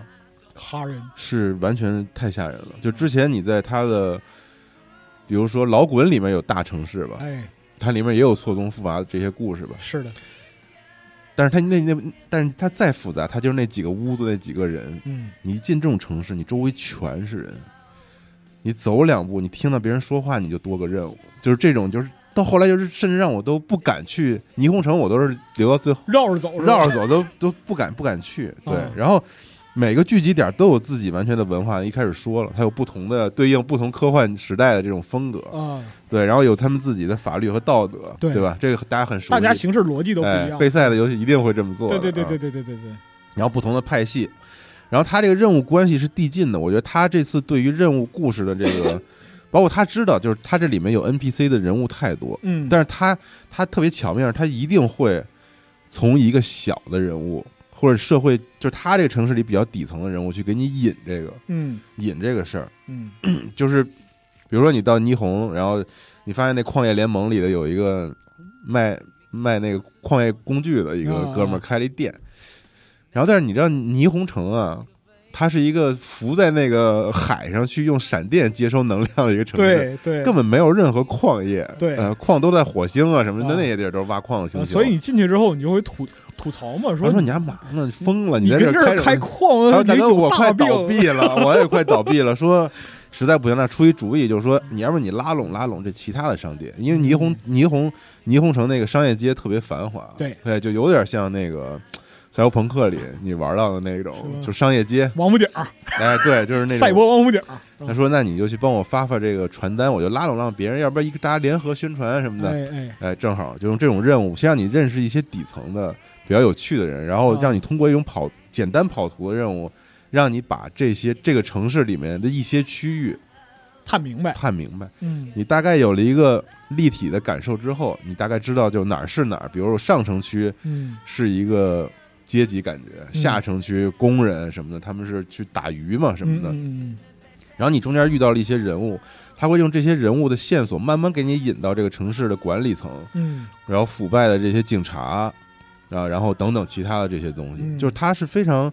哈人是完全太吓人了。就之前你在它的，比如说老滚里面有大城市吧，哎，它里面也有错综复杂的这些故事吧，是的，但是它那那，但是它再复杂，它就是那几个屋子那几个人，嗯，你一进这种城市，你周围全是人，你走两步，你听到别人说话，你就多个任务，就是这种，就是到后来就是甚至让我都不敢去霓虹城，我都是留到最后绕着走，绕着走，都都不敢不敢去。对。啊，然后每个聚集点都有自己完全的文化，一开始说了，它有不同的对应不同科幻时代的这种风格，啊，对，然后有他们自己的法律和道德，对。对吧？这个大家很熟悉，大家形式逻辑都不一哎，样，备赛的游戏一定会这么做的，对对对啊。对对对对对，然后不同的派系，然后他这个任务关系是递进的。我觉得他这次对于任务故事的这个，包括他知道，就是他这里面有 NPC 的人物太多，嗯，但是他他特别巧妙，他一定会从一个小的人物或者社会，就是他这个城市里比较底层的人物去给你引这个嗯。引这个事儿，嗯。就是比如说你到霓虹，然后你发现那矿业联盟里的有一个卖卖那个矿业工具的一个啊哥们儿开了一店，然后但是你知道霓虹城啊，它是一个浮在那个海上去用闪电接收能量的一个城市，对对，根本没有任何矿业，对。呃，矿都在火星啊什么的啊。那些地儿都是挖矿的星球，呃所以你进去之后，你就会吐吐槽嘛，说他说你还嘛呢？你疯了？你在这儿跟这儿开矿他说：“矿，大哥，我快倒闭了，我也快倒闭了。说实在不行，那出一主意，就是说，你要不你拉拢拉拢这其他的商店，因为霓虹霓虹霓虹城那个商业街特别繁华，对对，就有点像那个赛博朋克里你玩到的那种就商业街，王府井儿，哎，对，就是那种 赛博王府井儿，他说：“那你就去帮我发发这个传单，我就拉拢拉拢别人，要不然一个大家联合宣传什么的，哎，正好就用这种任务，先让你认识一些底层的比较有趣的人，然后啊让你通过一种跑简单跑图的任务，让你把这些这个城市里面的一些区域探明白，探明白。嗯你大概有了一个立体的感受之后，你大概知道就哪儿是哪儿。比如说上城区嗯是一个阶级感觉，下城区工人什么的，他们是去打鱼嘛什么的。嗯然后你中间遇到了一些人物，他会用这些人物的线索，慢慢给你引到这个城市的管理层，嗯然后腐败的这些警察，啊，然后等等其他的这些东西，嗯。就是它是非常，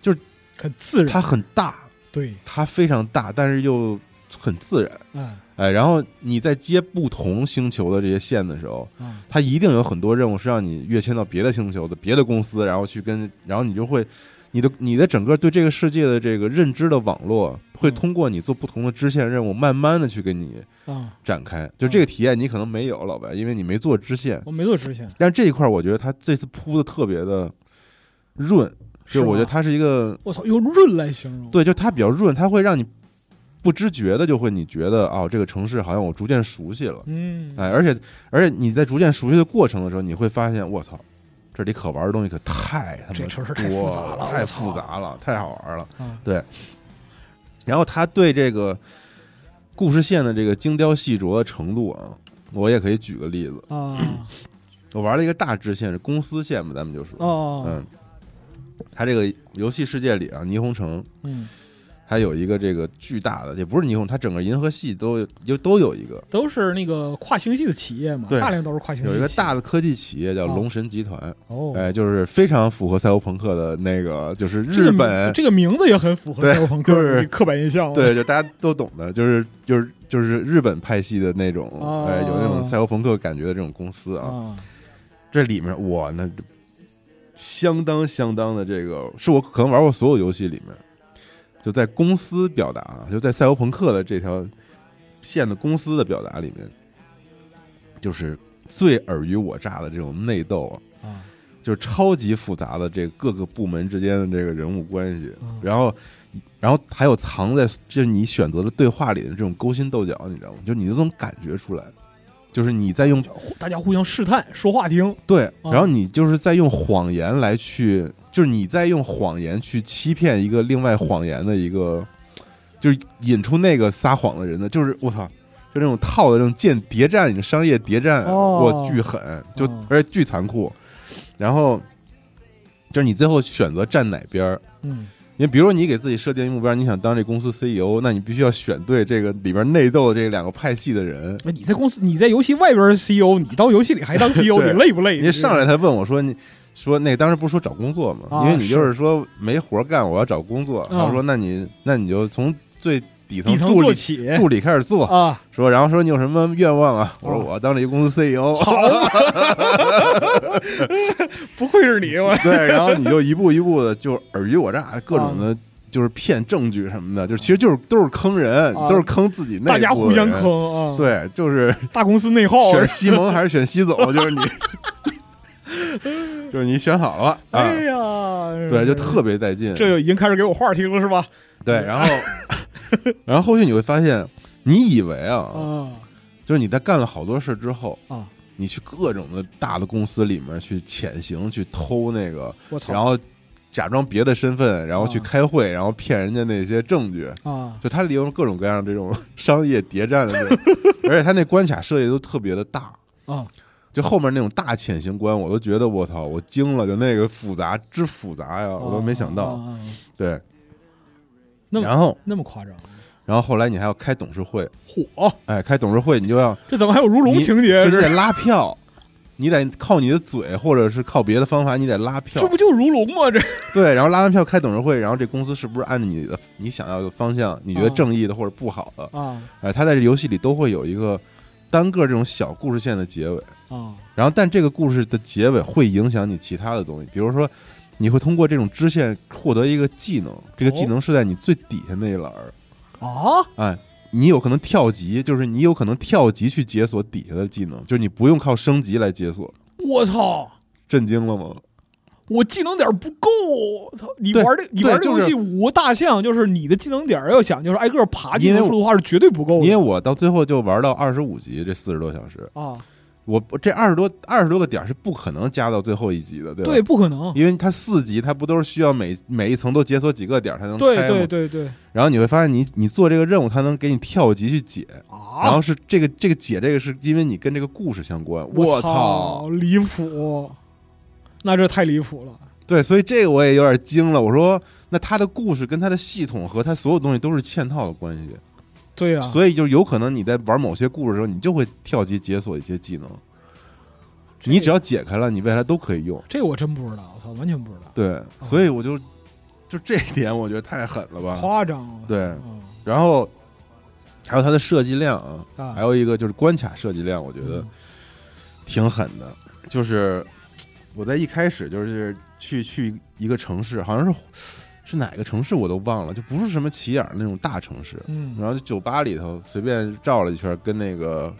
就是，很自然，它很大，对，它非常大，但是又很自然，嗯。哎，然后你在接不同星球的这些线的时候，嗯，它一定有很多任务是让你跃迁到别的星球的别的公司，然后去跟，然后你就会。你的你的整个对这个世界的这个认知的网络，会嗯。通过你做不同的支线任务，慢慢的去给你啊，展开。就这个体验，你可能没有老白，因为你没做支线。我没做支线，但这一块儿，我觉得他这次铺的特别的润，是我觉得它是一个我操，用润来形容，，对，就它比较润，它会让你不知觉的就会你觉得哦，这个城市好像我逐渐熟悉了，嗯，哎，而且而且你在逐渐熟悉的过程的时候，你会发现我操，这里可玩的东西可太他妈这城市太多复杂了太复杂了，太好玩了。对，然后他对这个故事线的这个精雕细琢的程度啊，我也可以举个例子，啊。我玩了一个大支线是公司线嘛，咱们就说，哦，嗯，他这个游戏世界里啊，霓虹城嗯，它有一个这个巨大的，也不是霓虹，它整个银河系都有有都有一个。都是那个跨星系的企业嘛，对。大量都是跨星系，有一个大的科技企业叫哦。龙神集团，哦，哎，就是非常符合赛博朋克的那个，就是日本，这个名字也很符合赛博朋克就是的刻板印象，对，就大家都懂的，就是就是就是日本派系的那种，哦。哎，有那种赛博朋克感觉的这种公司啊。啊这里面我，那相当相当的这个，是我可能玩过所有游戏里面，就在公司表达啊，就在赛博朋克的这条线的公司的表达里面，就是最尔虞我诈的这种内斗啊，啊就是超级复杂的这个各个部门之间的这个人物关系，嗯然后。然后还有藏在就是你选择的对话里的这种勾心斗角，你知道吗？就你都能感觉出来，就是你在用大家互相试探，说话听对，啊然后你就是在用谎言来去，就是你在用谎言去欺骗一个另外谎言的一个，就是引出那个撒谎的人的，就是我操，就那种套的这种间谍战，你商业谍战，哦我巨狠，就哦而且巨残酷。然后就是你最后选择站哪边儿，嗯因为比如说你给自己设定一目标，你想当这公司 CEO，那你必须要选对这个里边内斗的这两个派系的人。那你在公司，你在游戏外边是 CEO，你到游戏里还当 CEO，你累不累？你上来他问我说：“你说那当时不是说找工作吗？啊因为你就是说没活干，我要找工作。然后说：那你那你就从最底层助理助理开始做。啊，说，然后说你有什么愿望啊？我说啊我要当这一公司 CEO。好，不愧是你，我对，然后你就一步一步的就尔虞我诈，各种的。就是骗证据什么的，就其实就是都是坑人，啊都是坑自己内部大家互相。坑啊，，对，就是大公司内耗，选西蒙还是选西总，就是你，就是你选好了啊。哎？呀，对，就特别带劲。这就已经开始给我话听了是吧？对，然后，然后后续你会发现，你以为啊，啊。就是你在干了好多事之后，啊，你去各种的大的公司里面去潜行，去偷那个，然后假装别的身份，然后去啊。开会，然后骗人家那些证据。啊。就他利用各种各样这种商业谍战的这种，而且他那关卡设计都特别的大，啊，就后面那种大潜行关，我都觉得我操，我惊了，就那个复杂之复杂呀，我都没想到。对，那么然后那么夸张，然后后来你还要开董事会，嚯，哎，开董事会你就要这怎么还有如龙情节？这就是得拉票，你得靠你的嘴，或者是靠别的方法，你得拉票这。不就如龙吗？这对，然后拉完票开董事会，然后这公司是不是按照你的你想要的方向，你觉得啊正义的或者不好的，啊哎，他在这游戏里都会有一个单个这种小故事线的结尾。啊然后，但这个故事的结尾会影响你其他的东西，比如说，你会通过这种支线获得一个技能，这个技能是在你最底下那一栏儿，啊！哎，你有可能跳级，就是你有可能跳级去解锁底下的技能，就是你不用靠升级来解锁。我操！震惊了吗？我技能点不够，我操！你玩这，你玩这游戏五个大项，就是你的技能点要想就是挨个爬技能数的话是绝对不够的。因为我到最后就玩到二十五级，这四十多小时，啊，我这二十多二十多个点是不可能加到最后一级的，对吧？对，，不可能。因为它四级，它不都是需要每每一层都解锁几个点才能对开吗？对对对然后你会发现你，你做这个任务，它能给你跳级去解，啊！然后是这个这个解这个是因为你跟这个故事相关。我操！，离谱！那这太离谱了。对，所以这个我也有点惊了。我说，那他的故事跟他的系统和他所有东西都是嵌套的关系，对呀、所以就有可能你在玩某些故事的时候，你就会跳级解锁一些技能。你只要解开了，你未来都可以用。这我真不知道，我操，完全不知道，对，所以我就就这一点，我觉得太狠了吧。夸张了。对嗯然后还有它的设计量啊，啊，还有一个就是关卡设计量，我觉得嗯挺狠的。就是我在一开始就是去去一个城市，好像是是哪个城市我都忘了，就不是什么起眼儿那种大城市。嗯。然后就酒吧里头随便照了一圈，跟那个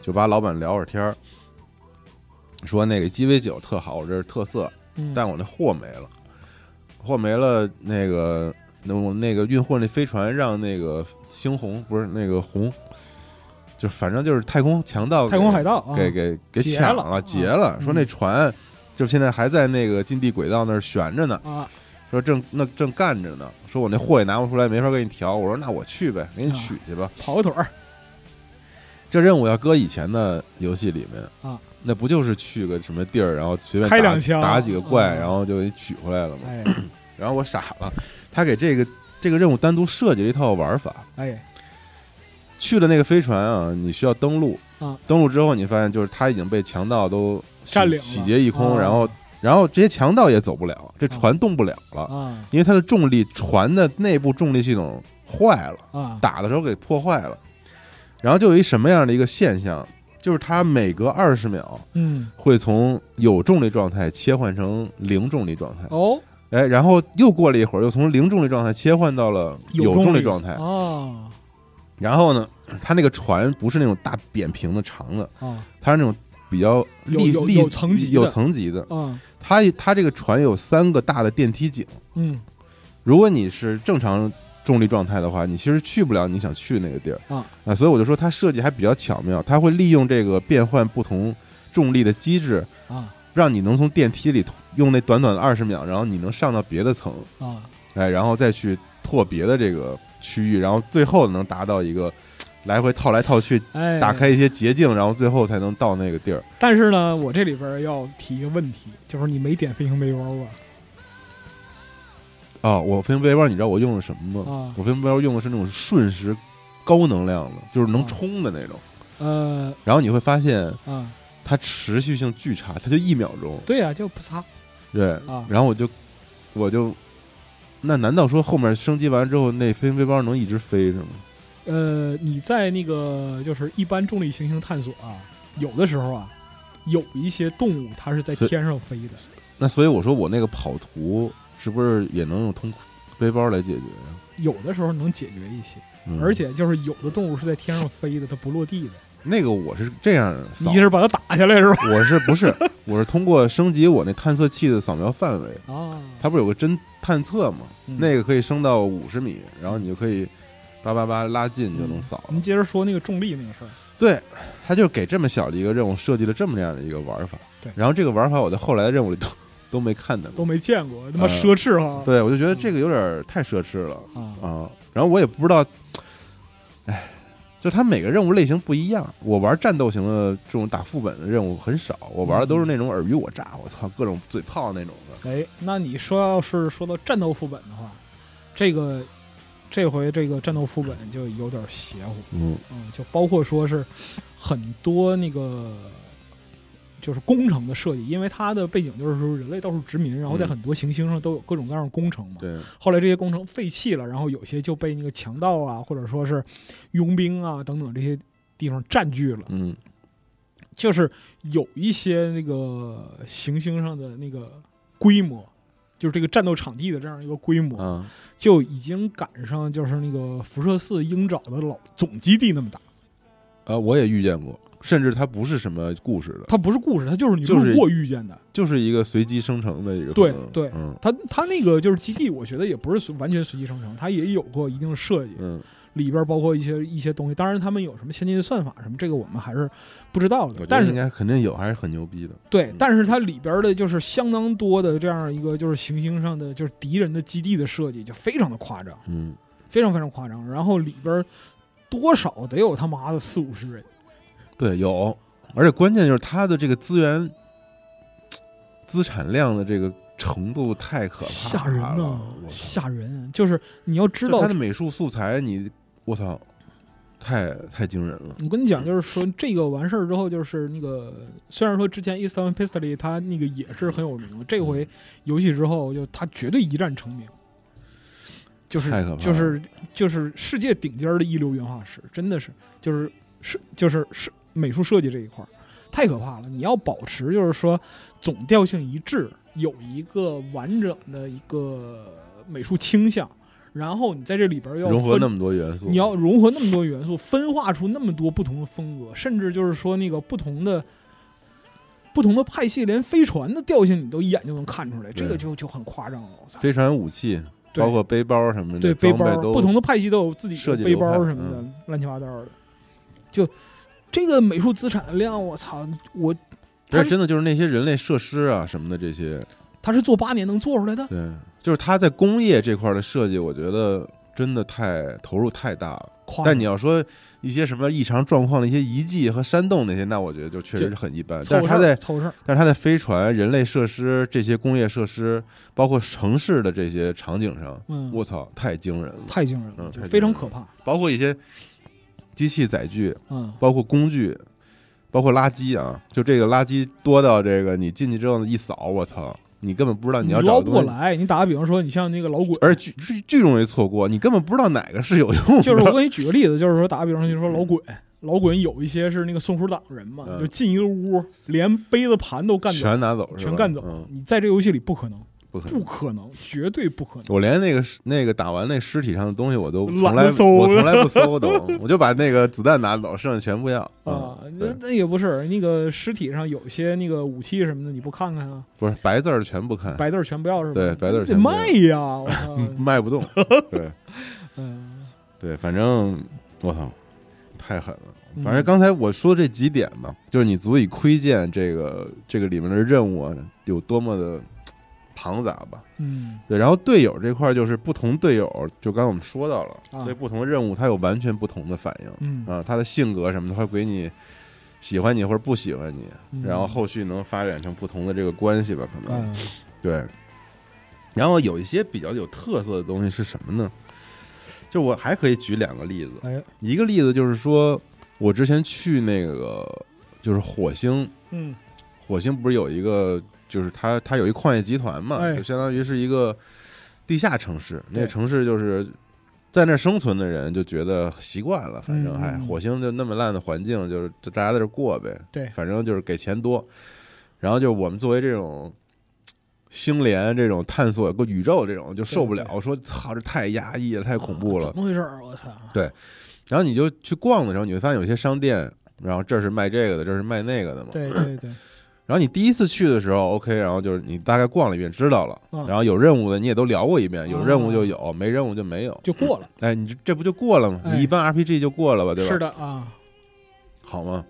酒吧老板聊会儿天儿，说那个鸡尾酒特好，我这是特色，嗯，但我那货没了，货没了，那个那我那个运货那飞船让那个猩红不是那个红，就反正就是太空强盗太空海盗啊。给给给抢了，劫了，嗯说那船就现在还在那个近地轨道那儿悬着呢，啊。说正那正干着呢，说我那货也拿不出来，没法给你调，我说那我去呗，给你啊取去吧。跑个腿儿。这任务要搁以前的游戏里面啊，那不就是去个什么地儿，然后随便打开两枪。打几个怪，啊然后就给你取回来了嘛。哎。然后我傻了，他给这个这个任务单独设计了一套玩法。哎去了那个飞船啊，你需要登陆。啊，登陆之后你发现就是它已经被强盗都洗占领洗劫一空，啊。然后然后这些强盗也走不了，这船动不了了，啊。因为它的重力船的内部重力系统坏了，啊。打的时候给破坏了。然后就有一什么样的一个现象，就是它每隔二十秒嗯，会从有重力状态切换成零重力状态，哦，哎，然后又过了一会儿，又从零重力状态切换到了有重重力状态。啊然后呢，它那个船不是那种大扁平的长的，啊。它是那种比较有有有层级的。有层级的。啊，它它这个船有三个大的电梯井，嗯。如果你是正常重力状态的话，你其实去不了你想去的那个地儿。啊所以我就说它设计还比较巧妙，它会利用这个变换不同重力的机制，啊。让你能从电梯里用那短短的二十秒，然后你能上到别的层，啊，哎，然后再去拓别的这个区域，然后最后能达到一个 来回套来套去，哎，打开一些捷径，然后最后才能到那个地儿。但是呢，我这里边要提一个问题，就是你没点飞行背包吧？哦，我飞行背包，你知道我用的什么吗？啊，我飞行背包用的是那种瞬时高能量的，就是能啊冲的那种。呃然后你会发现啊，它持续性巨差，它就一秒钟。对呀、就不擦对，啊。然后我就我就，那难道说后面升级完之后，那飞行背包能一直飞是吗？呃，你在那个就是一般重力行星探索啊，有的时候啊，有一些动物它是在天上飞的。那所以我说我那个跑图是不是也能用通背包来解决呀？有的时候能解决一些，嗯而且就是有的动物是在天上飞的，它不落地的。那个我是这样扫你，是把它打下来是吧？我是不是我是通过升级我那探测器的扫描范围，啊，它不是有个侦探测吗？嗯那个可以升到五十米，然后你就可以叭叭叭拉近就能扫了。您接着说那个重力那个事儿。对，他就给这么小的一个任务设计了这么样的一个玩法。对然后这个玩法我在后来的任务里都 都没看到。都没见过，他妈呃奢侈哈！对，我就觉得这个有点太奢侈了啊，啊。然后我也不知道，哎，就它每个任务类型不一样。我玩战斗型的这种打副本的任务很少，我玩的都是那种尔虞我诈，我操，各种嘴炮那种的。哎，那你说要是说到战斗副本的话，这个这回这个战斗副本就有点邪乎，嗯嗯，就包括说是很多那个就是工程的设计，因为它的背景就是说人类到处殖民，然后在嗯很多行星上都有各种各样的工程嘛。对，后来这些工程废弃了，然后有些就被那个强盗啊，或者说是佣兵啊等等这些地方占据了。嗯就是有一些那个行星上的那个规模，就是这个战斗场地的这样一个规模，啊，就已经赶上就是那个辐射四鹰爪的老总基地那么大。呃，我也遇见过，甚至它不是什么故事的，它不是故事，它就是你就是路过遇见的。就是一个随机生成的一个对对嗯它它那个就是基地，我觉得也不是完全随机生成，它也有过一定的设计，嗯，里边包括一些一些东西。当然，他们有什么先进的算法什么，这个我们还是不知道的。但是得应该肯定有，还是很牛逼的。对嗯，但是它里边的就是相当多的这样一个就是行星上的就是敌人的基地的设计就非常的夸张，嗯，非常非常夸张。然后里边多少得有他妈的四五十人，对，有，而且关键就是它的这个资源资产量的这个程度太可怕了，吓人呐我，操吓人！就是你要知道就它的，美术素材，你我操，太太惊人了。我跟你讲，就是说这个完事儿之后，就是那个虽然说之前 Eastern Pistol 它那个也是很有名，这回游戏之后就他绝对一战成名。就是太可怕了就是就是世界顶尖的一流原画师，真的是就是是就是是美术设计这一块儿太可怕了。你要保持就是说总调性一致，有一个完整的一个美术倾向，然后你在这里边要融合那么多元素，你要融合那么多元素，分化出那么多不同的风格，甚至就是说那个不同的不同的派系，连飞船的调性你都一眼就能看出来，这个就就很夸张了。飞船武器，包括背包什么的，对背包不同的派系都有自己的背包什么的，嗯乱七八糟的。就这个美术资产量，我操！我他是真的就是那些人类设施啊什么的这些，他是做八年能做出来的，对，就是他在工业这块的设计，我觉得真的太投入太大了。但你要说一些什么异常状况的一些遗迹和山洞那些，那我觉得就确实是很一般。但是他在凑事儿，但是他在飞船、人类设施这些工业设施，包括城市的这些场景上，嗯，我操，太惊人了。太惊人了，嗯就太惊人了非常可怕。包括一些机器载具，嗯，包括工具，包括垃圾啊，就这个垃圾多到这个你进去之后一扫，我操，你根本不知道你要捞找的东西，不过来。你打个比方说，你像那个老鬼，而且巨巨巨容易错过，你根本不知道哪个是有用的。就是我给你 举个例子，就是说打个比方说，你说老鬼，老鬼有一些是那个松鼠党人嘛，嗯就进一个屋，连杯子盘都干走，全拿走？全干走。嗯，你在这游戏里不可能，不可能不。可能，绝对不可能。我连那个那个打完那尸体上的东西我都从来搜我从来不搜都，我就把那个子弹拿走，剩下全不要啊，那那也不是，那个尸体上有些那个武器什么的，你不看看啊？不是白字儿全不看，白字儿全不要是吧？对白字儿得全卖呀！我操，卖不动。对嗯，对，反正我操，太狠了。嗯反正刚才我说这几点嘛，就是你足以窥见这个这个里面的任务啊有多么的庞杂吧。嗯对，然后队友这块儿就是不同队友，就刚才我们说到了，啊对不同的任务，他有完全不同的反应嗯啊，他的性格什么的会给你喜欢你或者不喜欢你，嗯然后后续能发展成不同的这个关系吧，可能嗯对。然后有一些比较有特色的东西是什么呢？就我还可以举两个例子，哎一个例子就是说，我之前去那个就是火星，嗯火星不是有一个，就是它它有一矿业集团嘛，哎就相当于是一个地下城市。那个城市就是在那儿生存的人就觉得习惯了，反正嗯哎，嗯火星就那么烂的环境，就是就大家在这过呗。对反正就是给钱多。然后就我们作为这种星联这种探索过宇宙这种就受不了，说操这太压抑了，太恐怖了怎。么回事儿？我操！对然后你就去逛的时候，你会发现有些商店，然后这是卖这个的，这是卖那个的嘛。对对对，然后你第一次去的时候，OK，然后就是你大概逛了一遍，知道了。啊然后有任务的你也都聊过一遍，有任务啊就有，没任务就没有。就过了。哎，你这这不就过了吗？哎你一般 RPG 就过了吧，对吧？是的啊，好吗？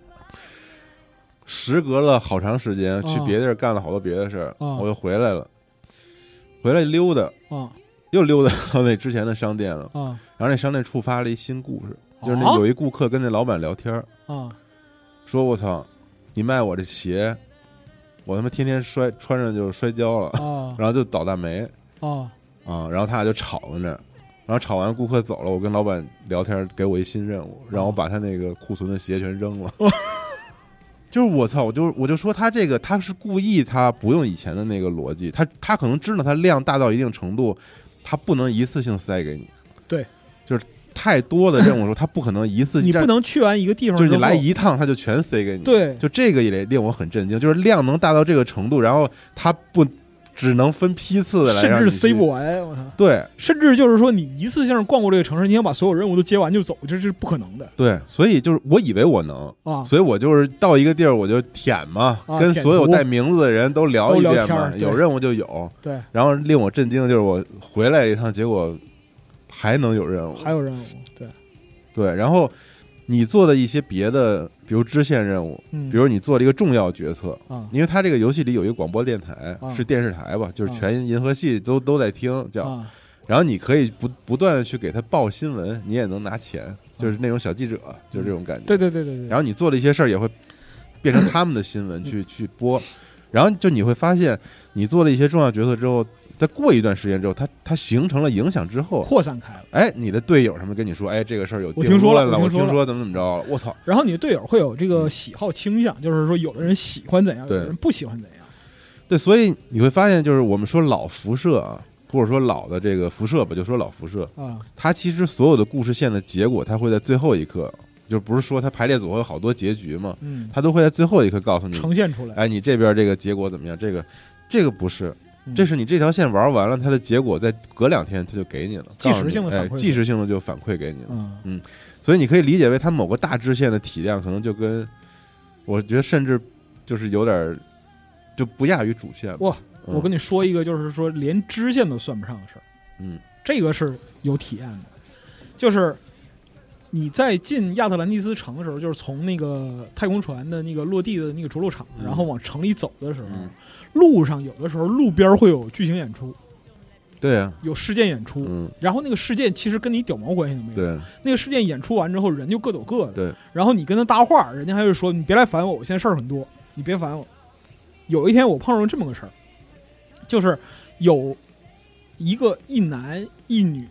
时隔了好长时间，去啊别地儿干了好多别的事儿，啊我又回来了，回来溜达，啊又溜达到那之前的商店了。啊然后那商店触发了一新故事，就是那啊有一顾客跟那老板聊天儿，啊说：“我操，你卖我这鞋，我他妈天天摔穿着就摔跤了，啊 然后就倒大霉啊啊。”然后他俩就吵在那，然后吵完顾客走了，我跟老板聊天，给我一新任务，让我把他那个库存的鞋全扔了。就是我操，我就我就说他这个他是故意，他不用以前的那个逻辑，他他可能知道他量大到一定程度，他不能一次性塞给你。对，就是太多的任务的时候，他不可能一次 你不能去完一个地方就是你来一趟他就全塞给你。对就这个也令我很震惊，就是量能大到这个程度，然后他不只能分批次的来甚至塞不完，我操！对甚至就是说，你一次性逛过这个城市，你想把所有任务都接完就走，这是不可能的对，所以就是我以为我能，啊！所以我就是到一个地儿我就舔嘛，啊跟所有带名字的人都聊一遍嘛，有任务就有。对，然后令我震惊的就是我回来一趟，结果还能有任务，还有任务，对，对，然后你做的一些别的，比如支线任务，嗯，比如你做了一个重要决策，啊。因为它这个游戏里有一个广播电台，啊。是电视台吧，就是啊。全银河系都都在听，叫，啊。然后你可以不不断的去给他报新闻，你也能拿钱，就是那种小记者，就是这种感觉。嗯对对对对对，然后你做的一些事儿也会变成他们的新闻去去播，然后就你会发现，你做了一些重要决策之后，再过一段时间之后，它它形成了影响之后，扩散开了。哎，你的队友什么跟你说，哎，这个事儿有我听说了，我我听说怎么怎么着了，我操！然后你的队友会有这个喜好倾向，就是说，有的人喜欢怎样，有对的人不喜欢怎样。对，所以你会发现，就是我们说老辐射啊，或者说老的这个辐射吧，就说老辐射，啊它其实所有的故事线的结果，它会在最后一刻，就不是说它排列组合有好多结局嘛，嗯，它都会在最后一刻告诉你，呈现出来。哎，你这边这个结果怎么样？这个这个不是，嗯这是你这条线玩完了，它的结果在隔两天它就给你了，即时性的反馈即时性的就反馈给你了。嗯。所以你可以理解为它某个大支线的体量可能就跟，我觉得甚至就是有点儿就不亚于主线吧。哇嗯，我跟你说一个，就是说连支线都算不上的事儿，嗯。这个是有体验的，就是你在进亚特兰蒂斯城的时候，就是从那个太空船的那个落地的那个着陆场，嗯。然后往城里走的时候，嗯，路上有的时候路边会有剧情演出，对呀，有事件演出，嗯，然后那个事件其实跟你屌毛关系都没有。对，那个事件演出完之后，人就各走各的。对。然后你跟他搭话，人家还会说：“你别来烦我，我现在事儿很多，你别烦我。”有一天我碰上这么个事儿，就是有一个一男一女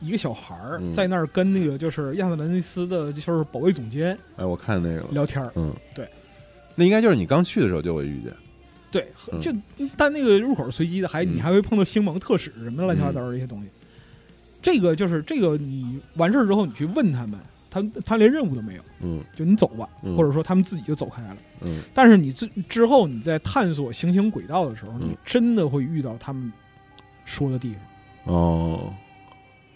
一个小孩儿嗯。在那儿跟那个就是亚特兰蒂斯的就是保卫总监哎，我看那个。了，聊天儿。嗯，对，那应该就是你刚去的时候就会遇见，对，嗯。就但那个入口是随机的，还嗯。你还会碰到星盟特使什么乱七八糟的一些东西。这个就是这个，你完事儿之后你去问他们，他他连任务都没有，嗯。就你走吧，嗯。或者说他们自己就走开了。嗯。但是你之之后你在探索行星轨道的时候，嗯。你真的会遇到他们说的地方，哦，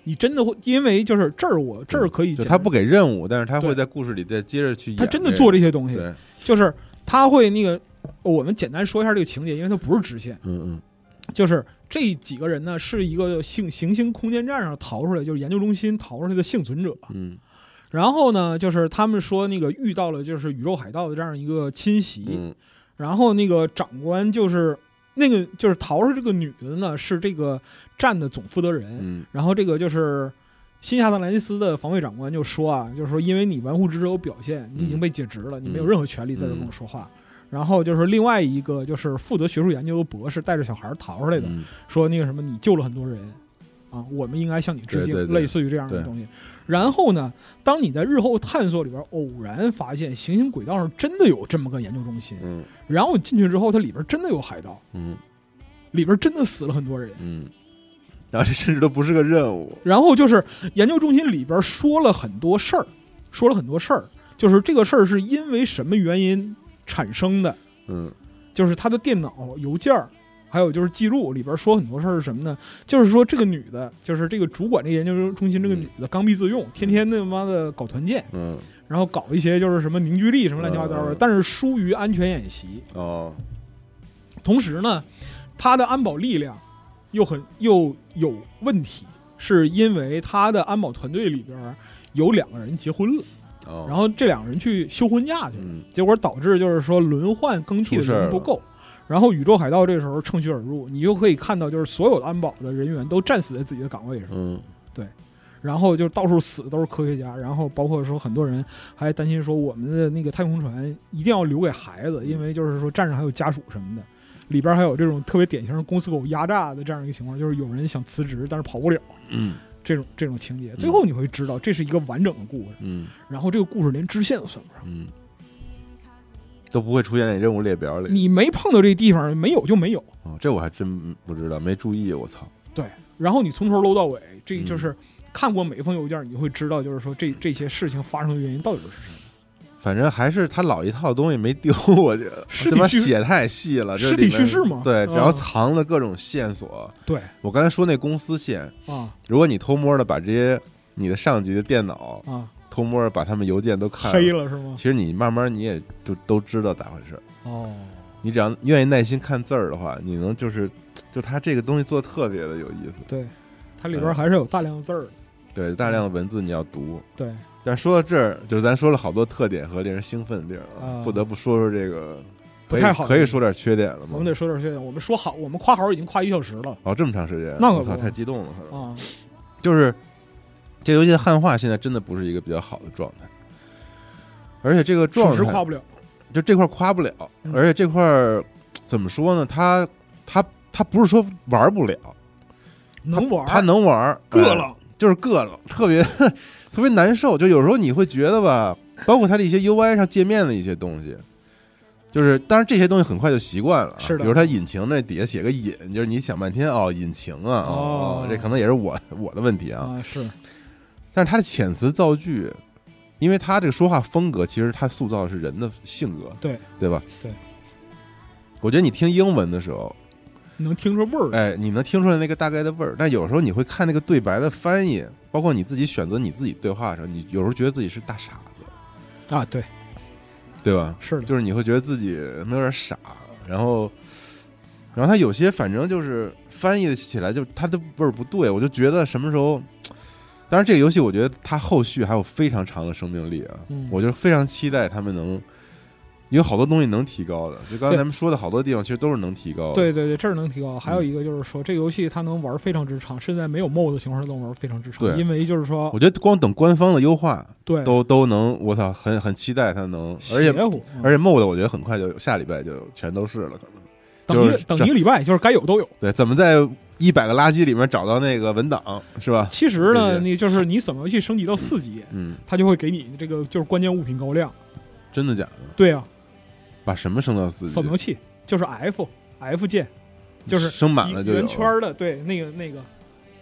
你真的会因为就是这儿我这儿可以，就他不给任务，但是他会在故事里再接着去他真的做这些东西，就是他会那个，我们简单说一下这个情节，因为它不是直线，嗯嗯。就是这几个人呢是一个行行星空间站上逃出来，就是研究中心逃出来的幸存者。嗯。然后呢，就是他们说那个遇到了就是宇宙海盗的这样一个侵袭，嗯。然后那个长官就是那个就是逃出这个女的呢是这个站的总负责人，嗯。然后这个就是新亚特兰蒂斯的防卫长官就说啊，就是说因为你玩忽职守表现，你已经被解职了，你没有任何权利在这跟我说话。然后就是另外一个就是负责学术研究的博士带着小孩逃出来的，嗯。说那个什么你救了很多人啊，我们应该向你致敬，对对对。类似于这样的东西。然后呢，当你在日后探索里边偶然发现行星轨道上真的有这么个研究中心，嗯。然后你进去之后，它里边真的有海盗，嗯。里边真的死了很多人。嗯，然后这甚至都不是个任务，然后就是研究中心里边说了很多事儿，说了很多事儿，就是这个事儿是因为什么原因产生的，嗯。就是他的电脑邮件儿，还有就是记录里边说很多事儿是什么呢？就是说这个女的，就是这个主管这个研究中心这个女的刚愎自用，天天他妈的搞团建，嗯。然后搞一些就是什么凝聚力什么乱七八糟的但是疏于安全演习。哦。同时呢，他的安保力量又很又有问题，是因为他的安保团队里边有两个人结婚了，哦，然后这两个人去休婚假去了，嗯。结果导致就是说轮换更替的人不够。然后宇宙海盗这时候乘虚而入，你就可以看到，就是所有的安保的人员都战死在自己的岗位上，嗯。然后就到处死的都是科学家，然后包括说很多人还担心说我们的那个太空船一定要留给孩子，因为就是说站上还有家属什么的，里边还有这种特别典型的公司狗压榨的这样一个情况，就是有人想辞职但是跑不了。嗯这种这种情节。最后你会知道这是一个完整的故事，嗯然后这个故事连支线都算不上，嗯，都不会出现在任务列表里。你没碰到这地方没有就没有，哦，这我还真不知道，没注意，我操。对，然后你从头搂到尾，这嗯就是。看过每封邮件，你就会知道，就是说这这些事情发生的原因到底是什么。反正还是他老一套东西没丢，我觉得他妈尸体写太细了，这尸体叙事嘛对，嗯然后藏了各种线索。对我刚才说那公司线，啊如果你偷摸的把这些你的上级的电脑啊，偷摸的把他们邮件都看黑了是吗其？实你慢慢你也就都知道咋回事。哦，你只要愿意耐心看字儿的话，你能就是就他这个东西做得特别的有意思。对，它里边还是有大量的字儿的。对，大量的文字你要读。对，但说到这儿，就是咱说了好多特点和令人兴奋的地儿了，啊不得不说说这个不太好可以说点缺点了吗？我们得说点缺点。我们说好，我们夸好已经夸一小时了哦，这么长时间，我操，不太激动了。啊。就是这游戏的汉化现在真的不是一个比较好的状态，而且这个状态属实夸不了。就这块夸不了，嗯而且这块儿怎么说呢？他他他不是说玩不了，能玩儿，他能玩儿，硌哎了。就是硌了，特别特别难受。就有时候你会觉得吧，包括它的一些 UI 上界面的一些东西，就是当然这些东西很快就习惯了啊。是的比如它引擎那底下写个引，就是你想半天哦，引擎啊，哦哦，这可能也是我我的问题啊。啊，是但是它的遣词造句，因为他这个说话风格，其实他塑造的是人的性格，对对吧？对。我觉得你听英文的时候，能听出味儿来。哎，你能听出来那个大概的味儿，但有时候你会看那个对白的翻译，包括你自己选择你自己对话的时候，你有时候觉得自己是大傻子，啊，对，对吧？是的，就是你会觉得自己有点傻，然后，然后他有些反正就是翻译起来就他的味儿不对，我就觉得什么时候，当然这个游戏我觉得它后续还有非常长的生命力啊，嗯。我就非常期待他们能有好多东西能提高的，就刚才咱们说的好多地方其实都是能提高的，对对对，这是能提高。还有嗯一个就是说，这个游戏它能玩非常之长，甚至在没有 MOD 的情况下都能玩非常之长，对因为就是说，我觉得光等官方的优化对，都都能，我操，很很期待它能，而且而且 MOD 我觉得很快就下礼拜就全都是了，可能。等一就是等一个礼拜，就是该有都有。对，怎么在一百个垃圾里面找到那个文档是吧？其实呢，对对你就是你怎么去升级到四级，嗯，它就会给你这个就是关键物品高亮。真的假的？对啊，把什么升到四级？扫描器就是 F F 键，就是升满了就有圆圈的，对，那个那个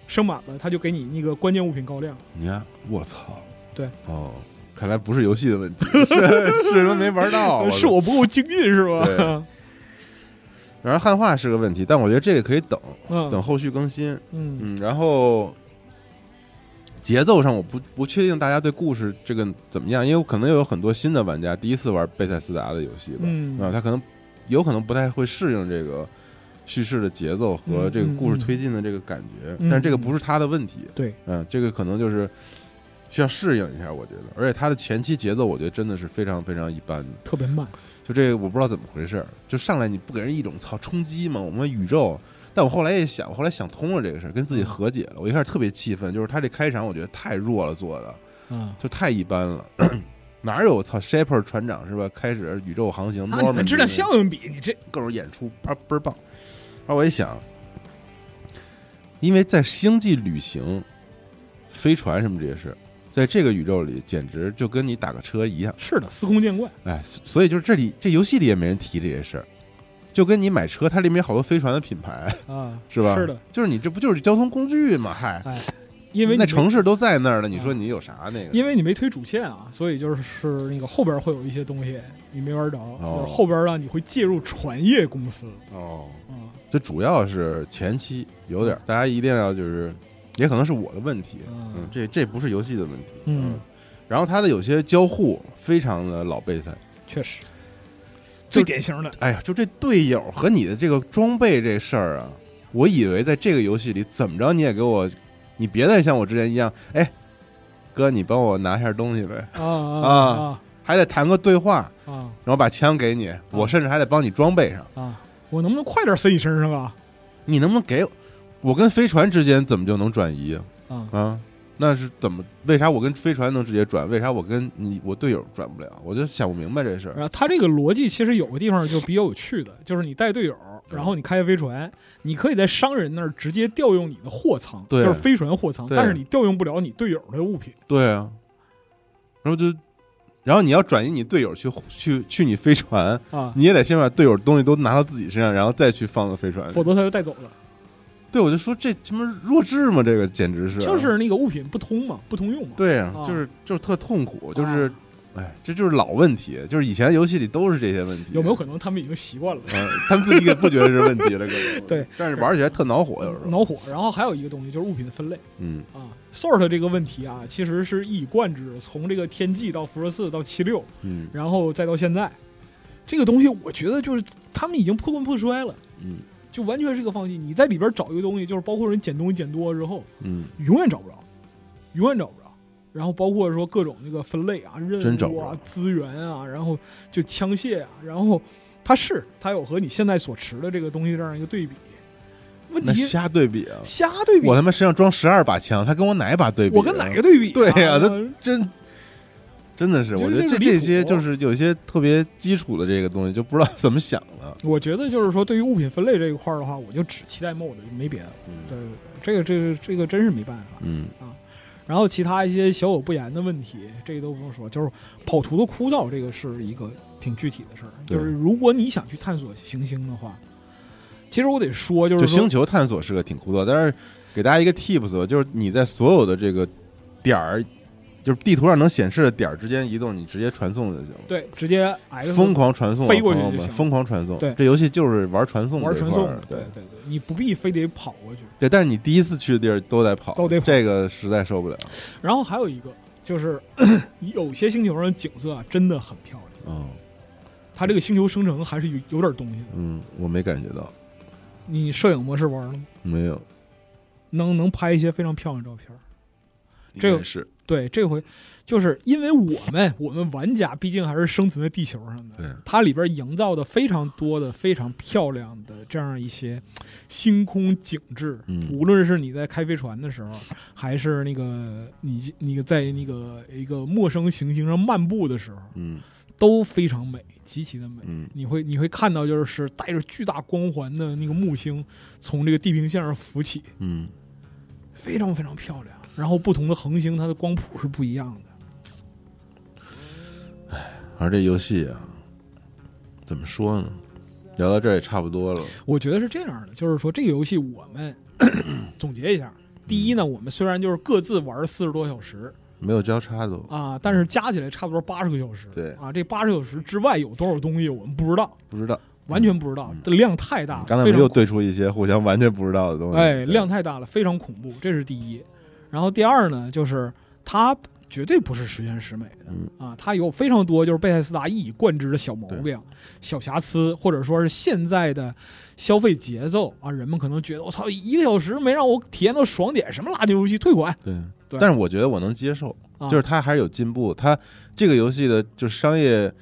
升满了，它就给你那个关键物品高亮。你看，我操，对，哦，看来不是游戏的问题，是是他没玩到，呃 是我不够精进是吧？对 然后汉化是个问题，但我觉得这个可以等嗯等后续更新。嗯嗯，然后节奏上我不不确定大家对故事这个怎么样，因为可能又有很多新的玩家第一次玩贝塞斯达的游戏吧，嗯啊，他可能有可能不太会适应这个叙事的节奏和这个故事推进的这个感觉，嗯但这个不是他的问题，对，嗯，这个可能就是需要适应一下，我觉得，而且他的前期节奏我觉得真的是非常非常一般的，特别慢。就这个我不知道怎么回事，就上来你不给人一种操冲击吗？我们宇宙。但我后来也想，我后来想通了这个事儿，跟自己和解了。我一开始特别气愤，就是他这开场我觉得太弱了做的，嗯，就太一般了。哪有操，Shaper 船长是吧？开始宇宙航行那你跟质量效应比，你这各种演出啊倍儿棒。然后我一想，因为在星际旅行、飞船什么这些事，在这个宇宙里简直就跟你打个车一样。是的，司空见惯。哎，所以就是这里这游戏里也没人提这些事儿，就跟你买车，它里面有好多飞船的品牌，啊，是吧？是的，就是你这不就是交通工具吗？嗨，哎，因为那城市都在那儿了，你说你有啥那个？因为你没推主线啊，所以就是那个后边会有一些东西你没玩着，哦。就是后边让你会介入船业公司。哦，嗯，这主要是前期有点，大家一定要就是，也可能是我的问题，嗯。嗯，这这不是游戏的问题，嗯，然后它的有些交互非常的老备赛，确实，最典型的哎呀，就这队友和你的这个装备这事儿啊，我以为在这个游戏里怎么着你也给我，你别再像我之前一样，哎，哥你帮我拿下东西呗，啊啊啊还得谈个对话，啊然后把枪给你，我甚至还得帮你装备上，啊！我能不能快点塞你身上啊？你能不能给我？我跟飞船之间怎么就能转移啊？啊，啊，那是怎么？为啥我跟飞船能直接转？为啥我跟你我队友转不了？我就想不明白这事儿。然后他这个逻辑其实有个地方就比较有趣的，就是你带队友，然后你开飞船，你可以在商人那儿直接调用你的货舱，对就是飞船货舱，对但是你调用不了你队友的物品。对啊，然后就，然后你要转移你队友去去去你飞船，啊，你也得先把队友东西都拿到自己身上，然后再去放到飞船里。否则他就带走了。对，我就说这他妈弱智吗？这个简直是，就是那个物品不通嘛，不通用嘛。对就是就是特痛苦，就是啊，哎，这就是老问题，就是以前游戏里都是这些问题。有没有可能他们已经习惯了？嗯，他们自己也不觉得是问题了，可能 对，但是玩起来特恼火，有时候。恼火。然后还有一个东西就是物品的分类嗯啊，sort 这个问题啊，其实是一以贯之，从这个天际到辐射四到七六，嗯然后再到现在，这个东西我觉得就是他们已经破罐破摔了。嗯就完全是一个放弃。你在里边找一个东西，就是包括人捡东西捡多了之后，嗯，永远找不着，永远找不着。然后包括说各种那个分类啊、任务啊资源啊，然后就枪械啊，然后它是它有和你现在所持的这个东西这样一个对比。问题那瞎对比啊！瞎对比，我他妈身上装十二把枪，他跟我哪一把对比啊？我跟哪个对比、啊？对呀真真的是，我觉得这这些就是有一些特别基础的这个东西，就不知道怎么想的。我觉得就是说，对于物品分类这一块儿的话，我就只期待 mod，没别的。对对对，这个这个这个真是没办法。嗯啊然后其他一些小有不言的问题，这个都不用说，就是跑图的枯燥，这个是一个挺具体的事儿。就是如果你想去探索行星的话，其实我得说，就是星球探索是个挺枯燥，但是给大家一个 tips，就是你在所有的这个点儿，就是地图上能显示的点儿之间移动，你直接传送就行了。对，直接 X 疯狂传送啊，飞过去就行疯狂传送。对这游戏就是玩传送玩传送对对对对，你不必非得跑过去。对。但是你第一次去的地儿都得跑，都得跑这个实在受不了。然后还有一个就是 有些星球上的景色啊，真的很漂亮，嗯它这个星球生成还是有有点东西的。嗯，我没感觉到，你摄影模式玩了吗？没有。能能拍一些非常漂亮的照片儿。这个是对，这回就是因为我们我们玩家毕竟还是生存在地球上的，它里边营造的非常多的非常漂亮的这样一些星空景致，嗯无论是你在开飞船的时候，还是那个你那个在那个一个陌生行星上漫步的时候，嗯都非常美，极其的美。嗯你会你会看到，就是带着巨大光环的那个木星从这个地平线上浮起，嗯，非常非常漂亮。然后不同的恒星，它的光谱是不一样的。哎，玩这游戏啊，怎么说呢？聊到这儿也差不多了。我觉得是这样的，就是说这个游戏我们 总结一下，第一呢，我们虽然就是各自玩四十多小时，没有交叉的啊，但是加起来差不多八十个小时。对啊，这八十小时之外有多少东西我们不知道，不知道，完全不知道量太大了。刚才我们又对出一些互相完全不知道的东西。哎，量太大了，非常恐怖，这是第一。然后第二呢，就是它绝对不是十全十美的、嗯啊，它有非常多就是贝塞斯达一以贯之的小毛病、小瑕疵，或者说是现在的消费节奏啊，人们可能觉得我操，一个小时没让我体验到爽点，什么垃圾游戏退款对对但是我觉得我能接受，啊，就是它还是有进步。它这个游戏的就是商业，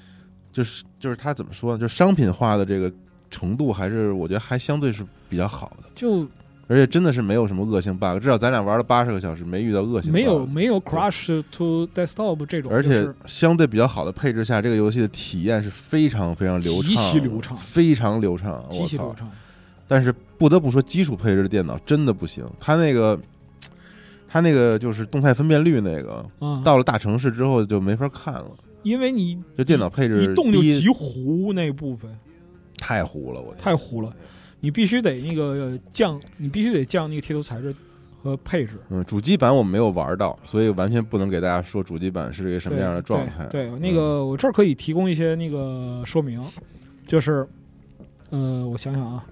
就是就是它怎么说呢？就是商品化的这个程度，还是我觉得还相对是比较好的。就而且真的是没有什么恶性 bug，至少咱俩玩了八十个小时，没遇到恶性 bug。没有没有 Crash to Desktop 这种，而且相对比较好的配置下，这个游戏的体验是非常非常流畅，极其流畅非常流畅，极其流畅。但是不得不说，基础配置的电脑真的不行。它那个，它那个就是动态分辨率那个，啊，到了大城市之后就没法看了。因为你就电脑配置一动就极糊那部分。太糊了，我太糊了，你必须得那个降，你必须得降那个贴图材质和配置。嗯，主机版我们没有玩到，所以完全不能给大家说主机版是一个什么样的状态。对，对嗯那个我这儿可以提供一些那个说明，就是，呃，我想想啊，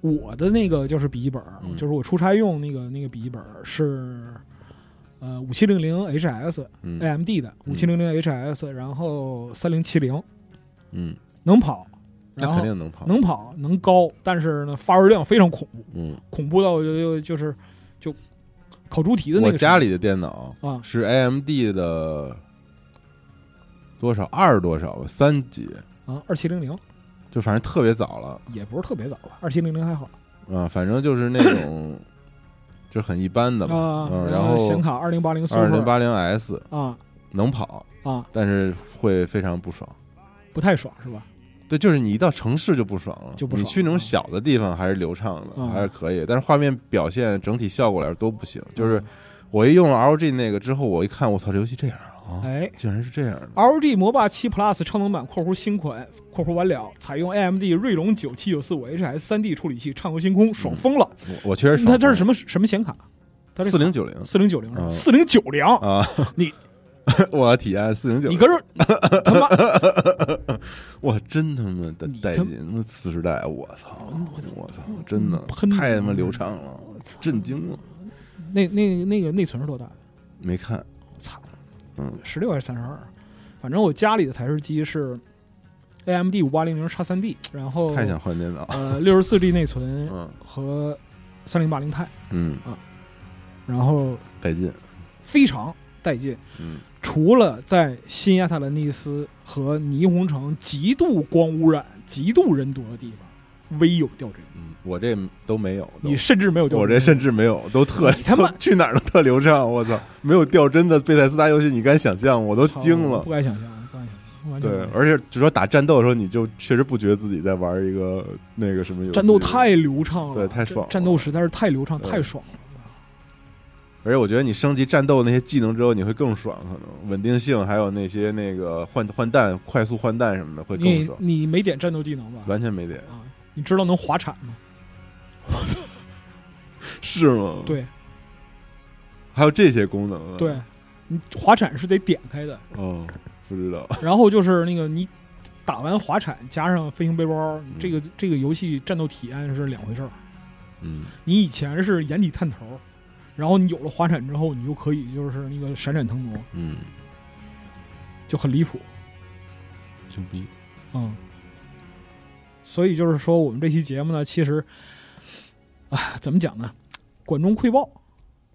我的那个就是笔记本，嗯就是我出差用那个那个笔记本是，呃，五七零零 HS 嗯 AMD 的五七零零 HS，然后三零七零嗯，能跑，那然后肯定能跑。能跑能高，但是呢发热量非常恐怖。嗯，恐怖到就就就是就烤猪蹄的那个我家里的电脑啊是 AMD 的多少二多少吧，三级，啊二七零零就反正特别早了也不是特别早吧，二七零零还好啊，反正就是那种就很一般的吧。啊，嗯，然后显卡二零八零二零八零 S 啊能跑，啊但是会非常不爽。不太爽是吧？对，就是你一到城市就不爽了，就不爽你去那种小的地方还是流畅的，啊还是可以，但是画面表现整体效果来说都不行。就是我一用了 LG 那个之后，我一看，我操，这游戏这样啊，哎竟然是这样的。，ROG 魔霸七 Plus 超能版（括弧新款括弧完了）采用 AMD 锐龙九七九四五 HS 三 D 处理器，畅游星空，爽疯了！我我确实它这是什么什么显卡？它这四零九零四零九零是吧？啊四零九零，啊？你 我要体验四零九你，搁这儿 他妈 哇，真他妈的带劲！那次时代，我操，我操，真的太他妈流畅了，震惊了。那那那个内存是多大？没看，操，嗯，十六还是三十二？反正我家里的台式机是 AMD 五八零零叉三 D，然后太想换电脑。呃六十四 G 内存嗯和三零八零钛，嗯啊，然后带劲。非常带劲。嗯除了在新亚特兰蒂斯和霓虹城极度光污染、极度人多的地方，微有掉帧，嗯，我这都没有，你甚至没有掉帧。我这甚至没有，都特你他妈去哪儿都特流畅。我操，没有掉帧的贝塞斯达游戏，你敢想象？我都惊了不。敢想象，不敢想象，完全不对，而且就说打战斗的时候，你就确实不觉得自己在玩一个那个什么游戏。战斗太流畅了，对太爽了战斗实在是太流畅，太爽了。而且我觉得你升级战斗那些技能之后，你会更爽，可能稳定性还有那些那个换换弹、快速换弹什么的会更爽。你没点战斗技能吧？完全没点，啊，你知道能滑铲吗？是吗？，对 还有这些功能啊？对，你滑铲是得点开的，哦，不知道。然后就是那个你打完滑铲加上飞行背包，这个这个游戏战斗体验是两回事儿。嗯你以前是眼底探头，然后你有了滑铲之后，你就可以就是那个闪闪腾挪，嗯，就很离谱。牛逼。嗯，所以就是说，我们这期节目呢，其实，啊，怎么讲呢？管中窥豹，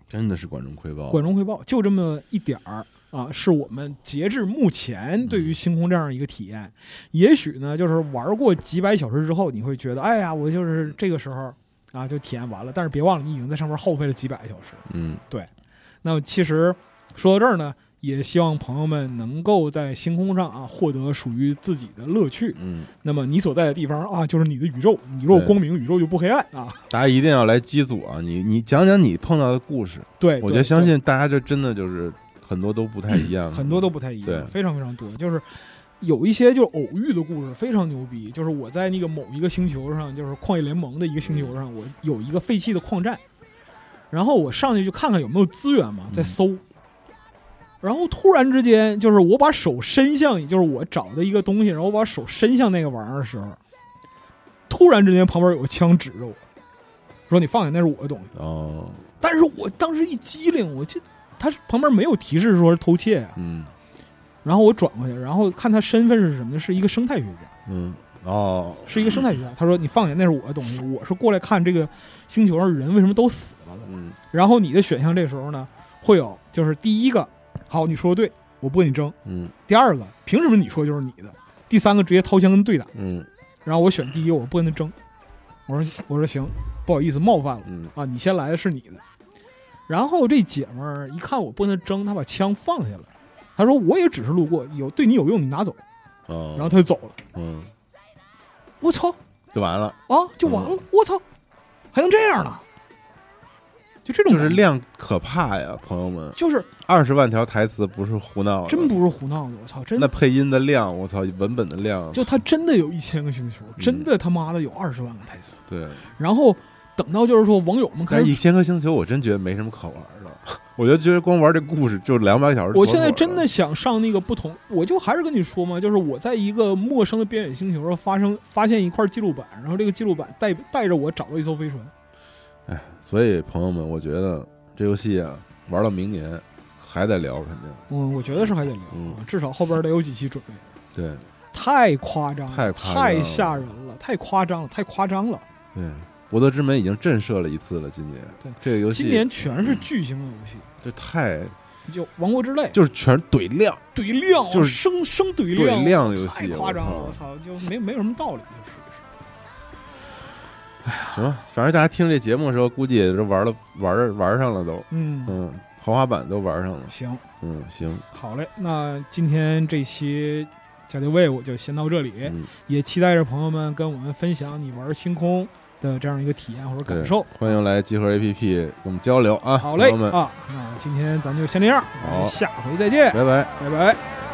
真的是管中窥豹。管中窥豹，就这么一点儿啊，是我们截至目前对于星空这样一个体验。也许呢，就是玩过几百小时之后，你会觉得，哎呀，我就是这个时候啊，就体验完了。但是别忘了，你已经在上面耗费了几百个小时。嗯对那么其实说到这儿呢，也希望朋友们能够在星空上啊获得属于自己的乐趣。嗯，那么你所在的地方啊，就是你的宇宙，宇宙光明，宇宙就不黑暗啊。大家一定要来机组啊！你你讲讲你碰到的故事，对，我觉得相信大家这真的就是很多都不太一样，很多都不太一样，对非常非常多。就是有一些就是偶遇的故事非常牛逼，就是我在那个某一个星球上，就是矿业联盟的一个星球上，我有一个废弃的矿站，然后我上去就看看有没有资源嘛，在嗯搜。然后突然之间，就是我把手伸向，就是我找的一个东西，然后我把手伸向那个玩意儿的时候，突然之间旁边有个枪指着我，说你放下，那是我的东西。哦，但是我当时一机灵，我就他旁边没有提示说是偷窃呀、嗯然后我转过去，然后看他身份是什么呢？是一个生态学家，嗯，哦，是一个生态学家。他说你放下，那是我的东西，我是过来看这个星球上人为什么都死了的。嗯然后你的选项这时候呢，会有就是第一个，好，你说的对，我不跟你争。嗯第二个，凭什么你说就是你的？第三个，直接掏枪跟对打。嗯然后我选第一个，我不跟他争。我说我说行，不好意思冒犯了嗯啊，你先来的是你的。然后这姐们儿一看我不跟他争，她把枪放下了。她说我也只是路过，有对你有用你拿走。哦，然后他就走了。嗯，我操就完了，啊，就完了！我操，还能这样呢？就这种就是，量可怕呀，朋友们，就是二十万条台词不是胡闹的，真不是胡闹的。我操，真那配音的量，我操，文本的量，就他真的有一千个星球，嗯真的他妈的有二十万个台词。对。然后等到就是说网友们开但是一始，千颗星球，我真觉得没什么可玩的。我就觉得光玩这故事就两百个小时。我现在真的，想上那个不同，我就还是跟你说嘛，就是我在一个陌生的边远星球上发生发现一块记录板，然后这个记录板带带着我找到一艘飞船。哎，所以朋友们，我觉得这游戏啊，玩到明年还得聊，肯定嗯，我觉得是还得聊，至少后边得有几期准备。对太夸张了，太夸张了太吓人了，太夸张了，太夸张了。对。博德之门已经震慑了一次了，今年对这个游戏今年全是巨型的游戏，这太就《王国之泪》就是全怼量，怼量，就是生生怼量怼量，的游戏太夸张了，我我操，就没没有什么道理，属于是。行吧，反正大家听这节目的时候，估计也是玩了玩玩上了都，嗯，嗯，豪华版都玩上了，行，嗯，行，好嘞，那今天这期家庭卫我就先到这里，嗯，也期待着朋友们跟我们分享你玩星空的这样一个体验或者感受。欢迎来集合 APP 跟我们交流啊，好嘞朋友们，啊，那今天咱就先这样，我们好下回再见，拜拜。拜拜。